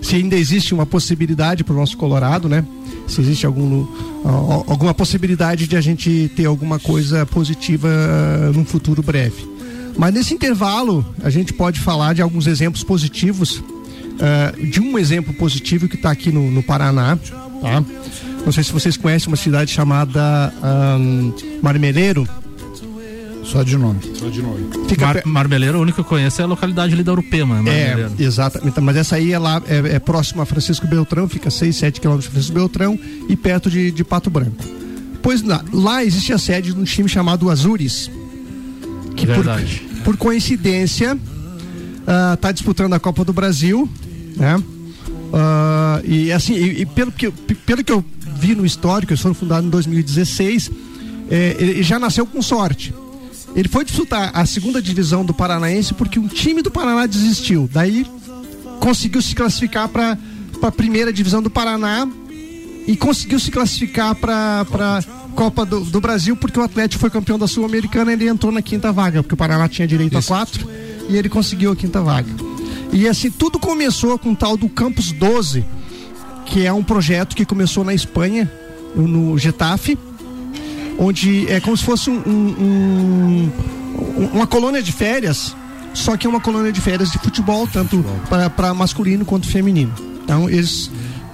Se ainda existe uma possibilidade para o nosso Colorado, né? Se existe algum, alguma possibilidade de a gente ter alguma coisa positiva num futuro breve. Mas nesse intervalo, a gente pode falar de alguns exemplos positivos. Uh, de um exemplo positivo que está aqui no, no, Paraná, tá? Não sei se vocês conhecem uma cidade chamada um, Marmeleiro. Só de nome. Só de nome. Fica Mar, Marmeleiro, o único que eu conheço é a localidade ali da Urupema. É, exatamente. Mas essa aí é lá, é, é próxima a Francisco Beltrão, fica 6, 7 quilômetros de Francisco Beltrão e perto de, de Pato Branco. Pois lá, lá existe a sede de um time chamado Azures que Verdade. Por, por coincidência está uh, disputando a Copa do Brasil, né? Uh, e assim, e, e, pelo, que, pelo que eu vi no histórico, eles foram fundados em 2016, é, ele já nasceu com sorte. Ele foi disputar a segunda divisão do Paranaense porque um time do Paraná desistiu. Daí conseguiu se classificar para a primeira divisão do Paraná e conseguiu se classificar para Copa do, do, Brasil, porque o Atlético foi campeão da Sul-Americana ele entrou na quinta vaga, porque o Paraná tinha direito Isso. a quatro e ele conseguiu a quinta vaga. E assim, tudo começou com o tal do Campus 12, que é um projeto que começou na Espanha, no Getafe, onde é como se fosse um, um, um, uma colônia de férias, só que é uma colônia de férias de futebol, tanto para masculino quanto feminino. Então, eles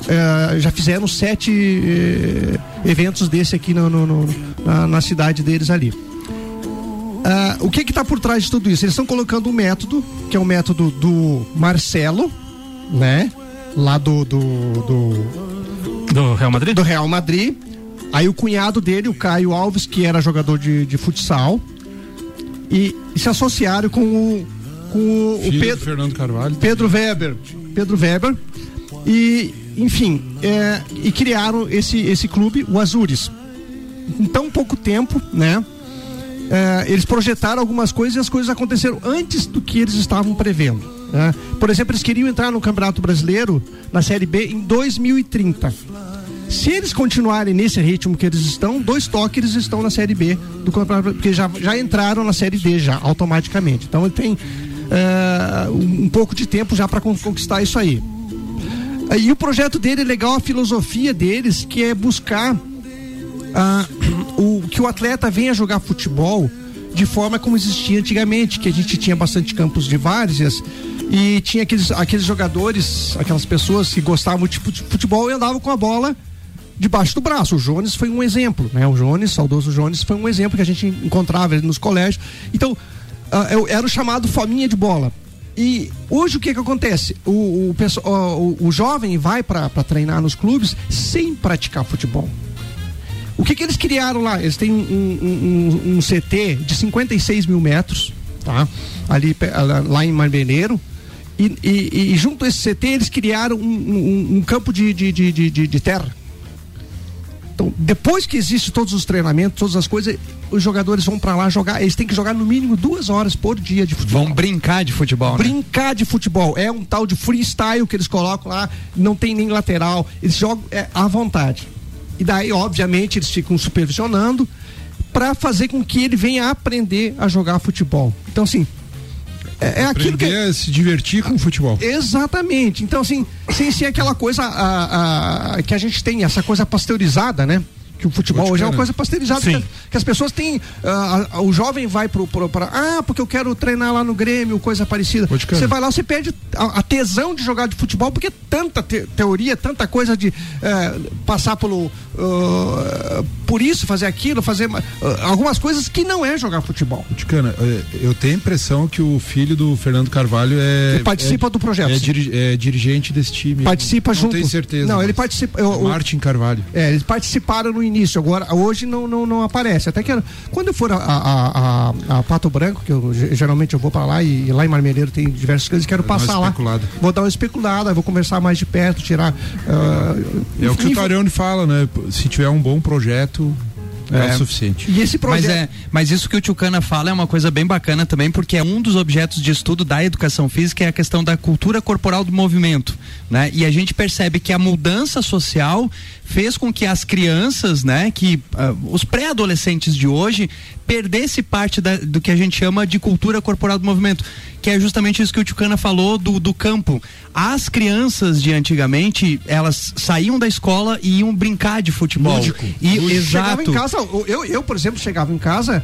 é, já fizeram sete é, eventos desse aqui no, no, no, na, na, cidade deles ali. Uh, o que está por trás de tudo isso? Eles estão colocando um método, que é o método do Marcelo, né? Lá do, do, do, do Real Madrid? Do Real Madrid. Aí o cunhado dele, o Caio Alves, que era jogador de, de futsal, e, e se associaram com o, com o, Pedro, Fernando Carvalho. Pedro Weber. Pedro Weber. E enfim, é, e criaram esse, esse clube, o Azures. Em tão pouco tempo, né? É, eles projetaram algumas coisas e as coisas aconteceram antes do que eles estavam prevendo. Né? Por exemplo, eles queriam entrar no Campeonato Brasileiro, na Série B, em 2030. Se eles continuarem nesse ritmo que eles estão, dois toques eles estão na Série B do Campeonato porque já, já entraram na Série D já, automaticamente. Então ele tem uh, um pouco de tempo já para conquistar isso aí. E o projeto dele é legal, a filosofia deles, que é buscar ah, o que o atleta venha jogar futebol de forma como existia antigamente, que a gente tinha bastante campos de várzeas e tinha aqueles, aqueles jogadores, aquelas pessoas que gostavam de futebol e andavam com a bola debaixo do braço. O Jones foi um exemplo, né? O Jones, saudoso Jones, foi um exemplo que a gente encontrava nos colégios. Então, uh, era o chamado fominha de bola. E hoje o que que acontece? O, o, o, o jovem vai para treinar nos clubes sem praticar futebol. O que que eles criaram lá? Eles têm um, um, um, um CT de 56 mil metros, tá? Ali lá em Marbeneiro. E, e, e, junto a esse CT eles criaram um, campo de, de, de, de, de terra Então, depois que existe todos os treinamentos, todas as coisas, os jogadores vão para lá jogar. Eles têm que jogar no mínimo duas horas por dia de futebol. Vão brincar de futebol, né? Brincar de futebol. É um tal de freestyle que eles colocam lá, não tem nem lateral. Eles jogam é, à vontade. E daí, obviamente, eles ficam supervisionando para fazer com que ele venha aprender a jogar futebol. Então, assim, é, é aquilo que. a se divertir com o futebol. Exatamente. Então, assim, sem ser aquela coisa a, a, que a gente tem, essa coisa pasteurizada, né? Que o futebol hoje é uma coisa pasteurizada. Que, que, as pessoas têm. Uh, o jovem vai pro, pro, pra. Ah, porque eu quero treinar lá no Grêmio, coisa parecida. Você vai lá, você perde a, a, tesão de jogar de futebol, porque tanta te, teoria, tanta coisa de uh, passar pelo. Uh, por isso, fazer aquilo, fazer algumas coisas que não é jogar futebol. Ticana, é, eu tenho a impressão que o filho do Fernando Carvalho é. Ele participa é, do projeto. É, é, dirigente desse time. Participa não junto. Não tenho certeza. Não, ele participa. Eu, Martin Carvalho. É, eles participaram no início, agora hoje não, não, não aparece. Até que quando eu for a, a, a, a Pato Branco, que eu geralmente eu vou para lá e, e, lá em Marmeleiro tem diversas coisas, quero passar lá. Vou dar uma especulada, vou conversar mais de perto, tirar. Uh, é o que o Tarione fala, né? Se tiver um bom projeto, é, é, o suficiente. E esse projeto... mas, é, mas isso que o Tchucana fala é uma coisa bem bacana também, porque é um dos objetos de estudo da educação física é a questão da cultura corporal do movimento. Né? E a gente percebe que a mudança social fez com que as crianças, né, que uh, os pré-adolescentes de hoje perdesse parte da, do que a gente chama de cultura corporal do movimento, que é justamente isso que o Tchucana falou do, do campo. As crianças de antigamente, elas saíam da escola e iam brincar de futebol. Lúdico. E, Lúdico. exato. Chegava em casa, eu, eu, por exemplo, chegava em casa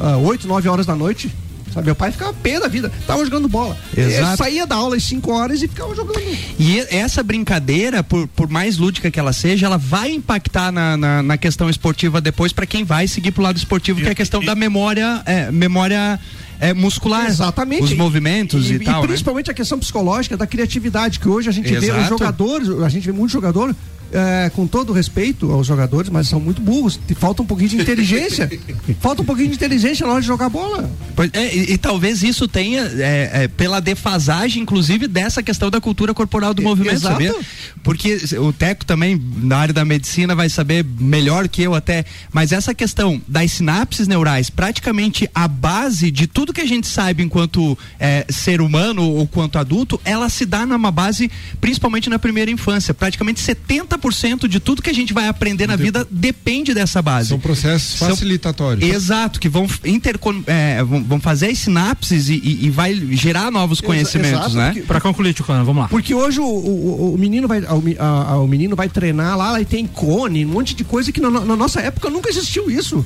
uh, 8, 9 horas da noite, Sabe, meu pai ficava pé da vida, tava jogando bola. Exato. saía da aula às 5 horas e ficava jogando. E essa brincadeira, por, por mais lúdica que ela seja, ela vai impactar na, na, na questão esportiva depois para quem vai seguir pro lado esportivo, e, que é a questão e, da memória, é, memória é, muscular. Exatamente. Os movimentos e, e, e tal. E né? principalmente né? a questão psicológica da criatividade, que hoje a gente Exato. vê os jogadores, a gente vê muito jogador é, com todo respeito aos jogadores, mas são muito burros. Falta um pouquinho de inteligência. Falta um pouquinho de inteligência na hora de jogar bola. Pois, é, e, e, talvez isso tenha é, é, pela defasagem, inclusive, dessa questão da cultura corporal do movimento, Exato. sabia? Porque o Teco também, na área da medicina, vai saber melhor que eu até. Mas essa questão das sinapses neurais, praticamente a base de tudo que a gente sabe enquanto é, ser humano ou quanto adulto, ela se dá numa base, principalmente na primeira infância. Praticamente 70 90% de tudo que a gente vai aprender na vida depende dessa base. São processos facilitatórios. São, exato, que vão, intercon, é, vão, vão, fazer as sinapses e, e, e, vai gerar novos conhecimentos, exato, né? Para concluir, Tucano, vamos lá. Porque hoje o, o, o menino vai o, a, o menino vai treinar lá e tem cone, um monte de coisa que na, na nossa época nunca existiu isso.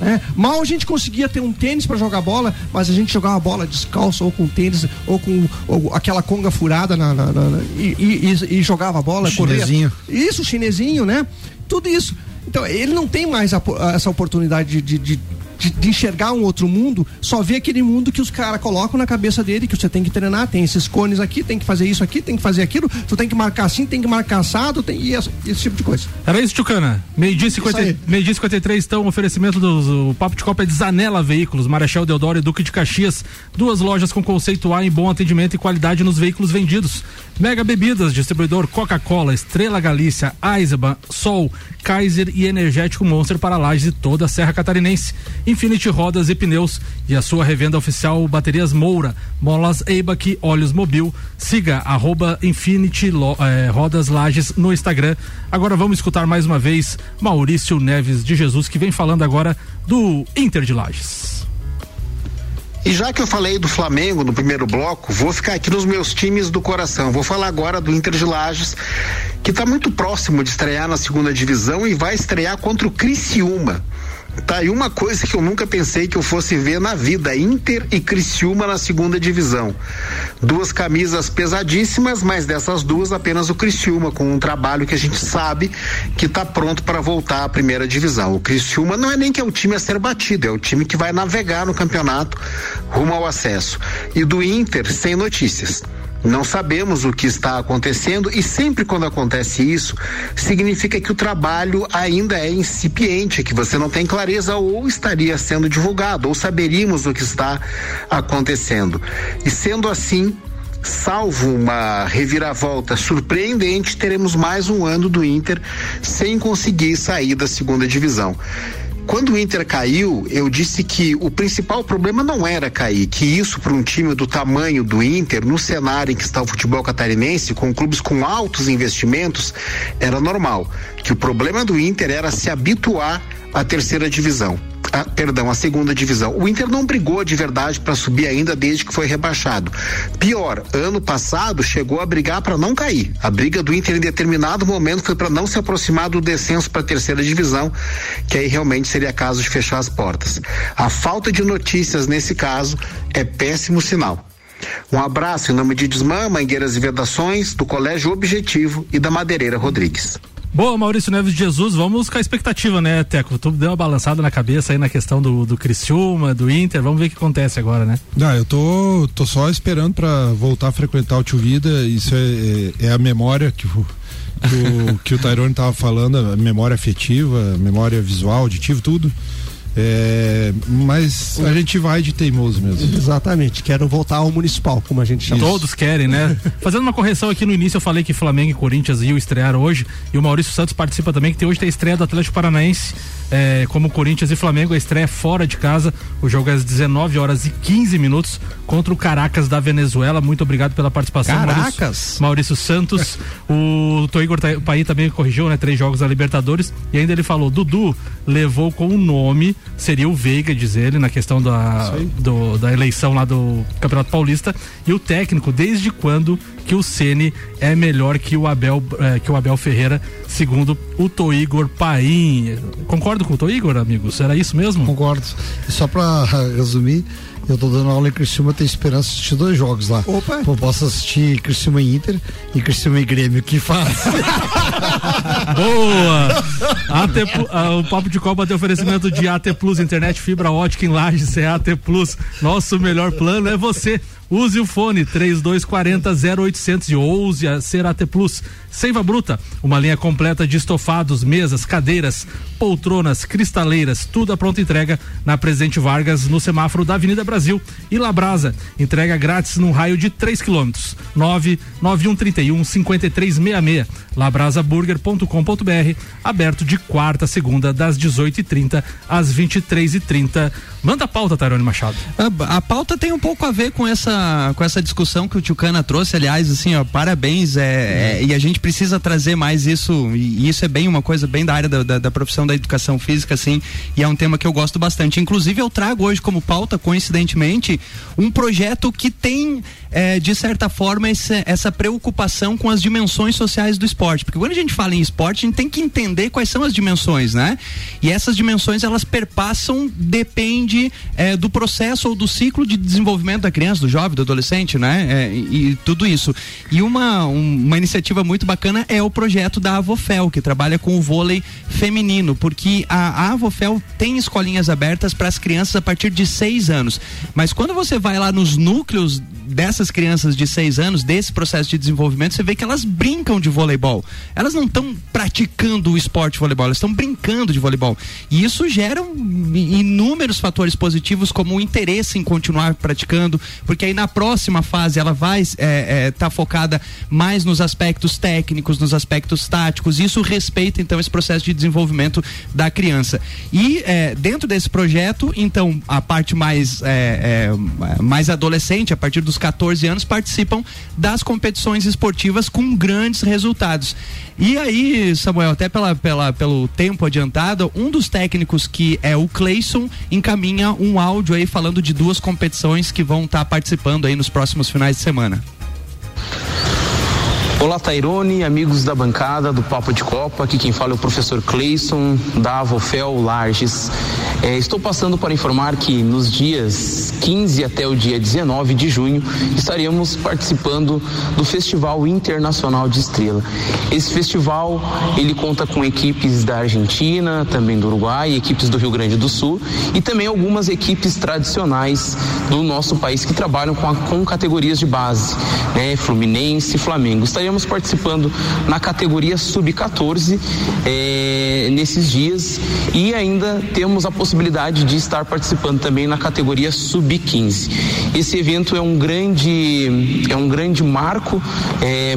É, mal a gente conseguia ter um tênis para jogar bola, mas a gente jogava bola descalço ou com tênis ou com ou aquela conga furada na, na, na, e, e, e, jogava bola. Chinesinho. Corria. Isso, chinesinho, né? Tudo isso. Então, ele não tem mais a, essa oportunidade de, de, de de, de, enxergar um outro mundo, só vê aquele mundo que os caras colocam na cabeça dele, que você tem que treinar, tem esses cones aqui, tem que fazer isso aqui, tem que fazer aquilo, tu tem que marcar assim, tem que marcar assado, tem e esse, esse tipo de coisa. Era isso, Tchucana. Meio-dia 50, meio 53 estão oferecimento do Papo de Copa é de Zanela Veículos, Marechal Deodoro e Duque de Caxias. Duas lojas com conceito A em bom atendimento e qualidade nos veículos vendidos. Mega Bebidas, distribuidor Coca-Cola, Estrela Galícia, Eisenbahn, Sol, Kaiser e Energético Monster para lajes e toda a Serra Catarinense. Infinity Rodas e Pneus e a sua revenda oficial Baterias Moura, Molas Eibach, Óleos Mobil. Siga arroba Infinity eh, Rodas Lages no Instagram. Agora vamos escutar mais uma vez Maurício Neves de Jesus que vem falando agora do Inter de Lages. E já que eu falei do Flamengo no primeiro bloco, vou ficar aqui nos meus times do coração. Vou falar agora do Inter de Lages, que está muito próximo de estrear na segunda divisão e vai estrear contra o Criciúma. Tá aí uma coisa que eu nunca pensei que eu fosse ver na vida: Inter e Criciúma na segunda divisão. Duas camisas pesadíssimas, mas dessas duas apenas o Criciúma com um trabalho que a gente sabe que está pronto para voltar à primeira divisão. O Criciúma não é nem que é o time a ser batido, é o time que vai navegar no campeonato rumo ao acesso. E do Inter sem notícias. Não sabemos o que está acontecendo e sempre quando acontece isso, significa que o trabalho ainda é incipiente, que você não tem clareza ou estaria sendo divulgado, ou saberíamos o que está acontecendo. E sendo assim, salvo uma reviravolta surpreendente, teremos mais um ano do Inter sem conseguir sair da segunda divisão. Quando o Inter caiu, eu disse que o principal problema não era cair, que isso para um time do tamanho do Inter, no cenário em que está o futebol catarinense, com clubes com altos investimentos, era normal. Que o problema do Inter era se habituar à terceira divisão a, perdão, a segunda divisão. O Inter não brigou de verdade para subir ainda desde que foi rebaixado. Pior, ano passado chegou a brigar para não cair. A briga do Inter em determinado momento foi para não se aproximar do descenso para a terceira divisão, que aí realmente seria caso de fechar as portas. A falta de notícias nesse caso é péssimo sinal. Um abraço em nome de Desmã, Mangueiras e Vedações, do Colégio Objetivo e da Madeireira Rodrigues. Boa, Maurício Neves de Jesus, vamos com a expectativa, né, Teco? Tu deu uma balançada na cabeça aí na questão do, do Criciúma, do Inter, vamos ver o que acontece agora, né? Não, eu tô, tô só esperando para voltar a frequentar o Tio Vida, isso é, é, é a memória que o, que o, que o Tairone tava falando, a memória afetiva, a memória visual, auditiva, tudo. É, mas a gente vai de teimoso mesmo. Exatamente, quero voltar ao municipal, como a gente chama. Todos querem, né? Fazendo uma correção aqui no início, eu falei que Flamengo e Corinthians iam estrear hoje, e o Maurício Santos participa também, que tem, hoje tem a estreia do Atlético Paranaense, é, como Corinthians e Flamengo, a estreia fora de casa, o jogo é às 19 horas e 15 minutos contra o Caracas da Venezuela. Muito obrigado pela participação. Caracas! Maurício, Maurício Santos, o Toigor Pai também corrigiu, né? Três jogos da Libertadores, e ainda ele falou, Dudu levou com o nome seria o Veiga, diz ele, na questão da, do, da eleição lá do Campeonato Paulista. E o técnico, desde quando que o Ceni é melhor que o Abel, eh, que o Abel Ferreira, segundo o Toigor Paim. Concordo com o Toigor, amigos? Era isso mesmo? Concordo. E só para resumir, eu tô dando aula em Criciúma, tenho esperança de assistir dois jogos lá. Opa! Eu posso assistir Criciúma e Inter e Criciúma e Grêmio, que faz. Boa! AT, uh, o Papo de Copa tem oferecimento de AT Plus, internet fibra ótica em Lages, é AT Plus. Nosso melhor plano é você. Use o fone 3240 0800 e ouse a ser AT Plus. Seiva Bruta, uma linha completa de estofados, mesas, cadeiras, poltronas, cristaleiras, tudo a pronta entrega na Presidente Vargas, no semáforo da Avenida Brasil. E Labrasa, entrega grátis num raio de 3 quilômetros. 99131 5366. Labrasaburger.com.br, aberto de quarta a segunda, das 18h30 às 23h30. Manda a pauta, Tarone Machado. A, a, pauta tem um pouco a ver com essa, com essa discussão que o Tchucana trouxe, aliás, assim, ó, parabéns, é, é, e a gente precisa trazer mais isso, e isso é bem uma coisa bem da área da, da, da, profissão da educação física, assim, e é um tema que eu gosto bastante. Inclusive, eu trago hoje como pauta, coincidentemente, um projeto que tem, é, de certa forma, esse, essa preocupação com as dimensões sociais do esporte. Porque quando a gente fala em esporte, a gente tem que entender quais são as dimensões, né? E essas dimensões, elas perpassam, depende é, do processo ou do ciclo de desenvolvimento da criança, do jovem, do adolescente, né? É, e, e, tudo isso. E uma, um, uma iniciativa muito bacana é o projeto da Avofel, que trabalha com o vôlei feminino, porque a, a Avofel tem escolinhas abertas para as crianças a partir de seis anos. Mas quando você vai lá nos núcleos dessas crianças de seis anos, desse processo de desenvolvimento, você vê que elas brincam de voleibol. Elas não estão praticando o esporte voleibol, elas estão brincando de voleibol. E isso gera inúmeros fatores positivos, como o interesse em continuar praticando, porque aí na próxima fase ela vai estar é, é, tá focada mais nos aspectos técnicos, nos aspectos táticos. Isso respeita então esse processo de desenvolvimento da criança. E é, dentro desse projeto, então, a parte mais, é, é, mais adolescente, a partir dos dos 14 anos participam das competições esportivas com grandes resultados. E aí, Samuel, até pela, pela, pelo tempo adiantado, um dos técnicos que é o Cleison encaminha um áudio aí falando de duas competições que vão estar tá participando aí nos próximos finais de semana. Olá, Tairone, amigos da bancada do Papo de Copa. Aqui quem fala é o professor Cleison, da Avofel Larges. É, estou passando para informar que nos dias 15 até o dia 19 de junho estaremos participando do Festival Internacional de Estrela. Esse festival ele conta com equipes da Argentina, também do Uruguai, equipes do Rio Grande do Sul e também algumas equipes tradicionais do nosso país que trabalham com, a, com categorias de base, né, Fluminense, Flamengo. Estaremos estaremos participando na categoria sub-14 eh, nesses dias e ainda temos a possibilidade possibilidade de estar participando também na categoria sub-15. Esse evento é um grande é um grande marco é,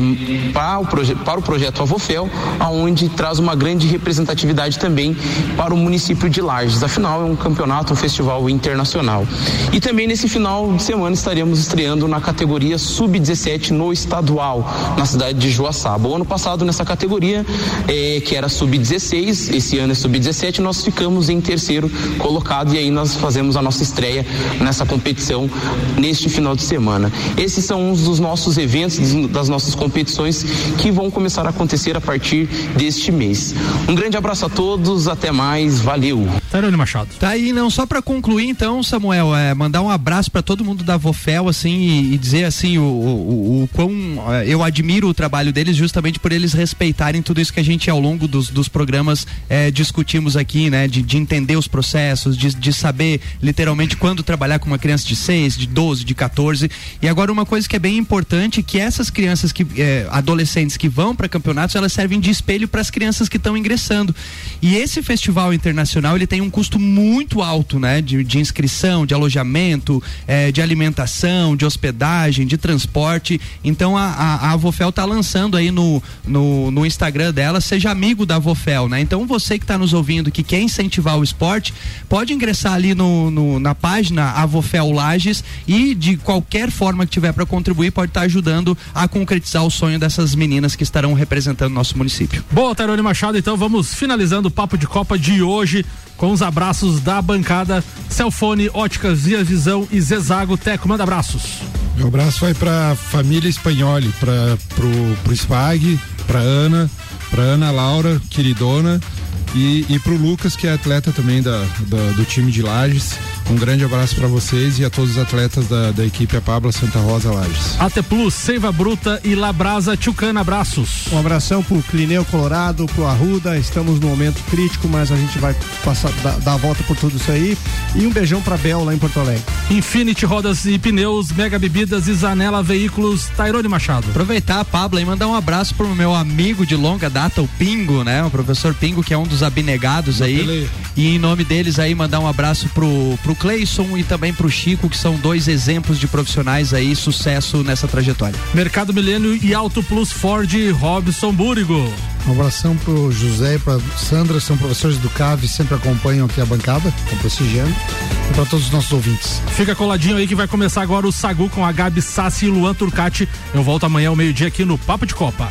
para, o para o projeto Avofel, aonde traz uma grande representatividade também para o município de Lages. Afinal, é um campeonato, um festival internacional. E também nesse final de semana estaremos estreando na categoria sub-17 no estadual, na cidade de Joaçaba. O ano passado nessa categoria, é, que era sub-16, esse ano é sub-17, nós ficamos em terceiro colocado e aí nós fazemos a nossa estreia nessa competição neste final de semana. Esses são uns dos nossos eventos, das nossas competições que vão começar a acontecer a partir deste mês. Um grande abraço a todos, até mais, valeu. Tarone Machado. Tá aí, não só para concluir então, Samuel, é mandar um abraço para todo mundo da Vofel assim e, e dizer assim o, o, o, quão é, eu admiro o trabalho deles justamente por eles respeitarem tudo isso que a gente ao longo dos, dos programas é, discutimos aqui, né, de, de entender os processos, de, de saber literalmente quando trabalhar com uma criança de 6, de 12, de 14. E agora uma coisa que é bem importante que essas crianças que é, adolescentes que vão para campeonatos, elas servem de espelho para as crianças que estão ingressando. E esse festival internacional, ele tem um custo muito alto, né, de, de inscrição, de alojamento, é, de alimentação, de hospedagem, de transporte. Então a, a, a Avofel tá lançando aí no, no, no Instagram dela, seja amigo da Avofel, né? Então você que está nos ouvindo, que quer incentivar o esporte, pode ingressar ali no, no na página Avofel Lages e de qualquer forma que tiver para contribuir, pode estar tá ajudando a concretizar o sonho dessas meninas que estarão representando nosso município. Boa, Tarone Machado, então vamos finalizando o papo de Copa de hoje com os abraços da bancada Celfone, Óticas Via Visão e Zezago Teco. Manda abraços. Meu abraço vai para família Espanholi, para pro, pro Spag, para Ana, para Ana Laura, queridona, e, e pro Lucas, que é atleta também da, da do time de Lages. Um grande abraço para vocês e a todos os atletas da, da equipe A Pabla Santa Rosa Lages. AT Plus, Seiva Bruta e Labrasa Tchucana, abraços. Um abração pro Clineu Colorado, pro Arruda, estamos no momento crítico, mas a gente vai passar, dar, dar a volta por tudo isso aí. E um beijão pra Bel lá em Porto Alegre. Infinity Rodas e Pneus, Mega Bebidas e Zanela Veículos, Tairone Machado. Aproveitar a Pabla e mandar um abraço pro meu amigo de longa data, o Pingo, né? O professor Pingo, que é um dos abnegados aí. E em nome deles aí, mandar um abraço pro, pro Cleison e também pro Chico, que são dois exemplos de profissionais aí, sucesso nessa trajetória. Mercado Milênio e Auto Plus Ford, Robson Búrigo. Um abração pro José e pra Sandra, são professores do CAV, sempre acompanham aqui a bancada, estão prestigiando. E para todos os nossos ouvintes. Fica coladinho aí que vai começar agora o Sagu com a Gabi Sassi e Luan Turcati. Eu volto amanhã ao meio-dia aqui no Papo de Copa.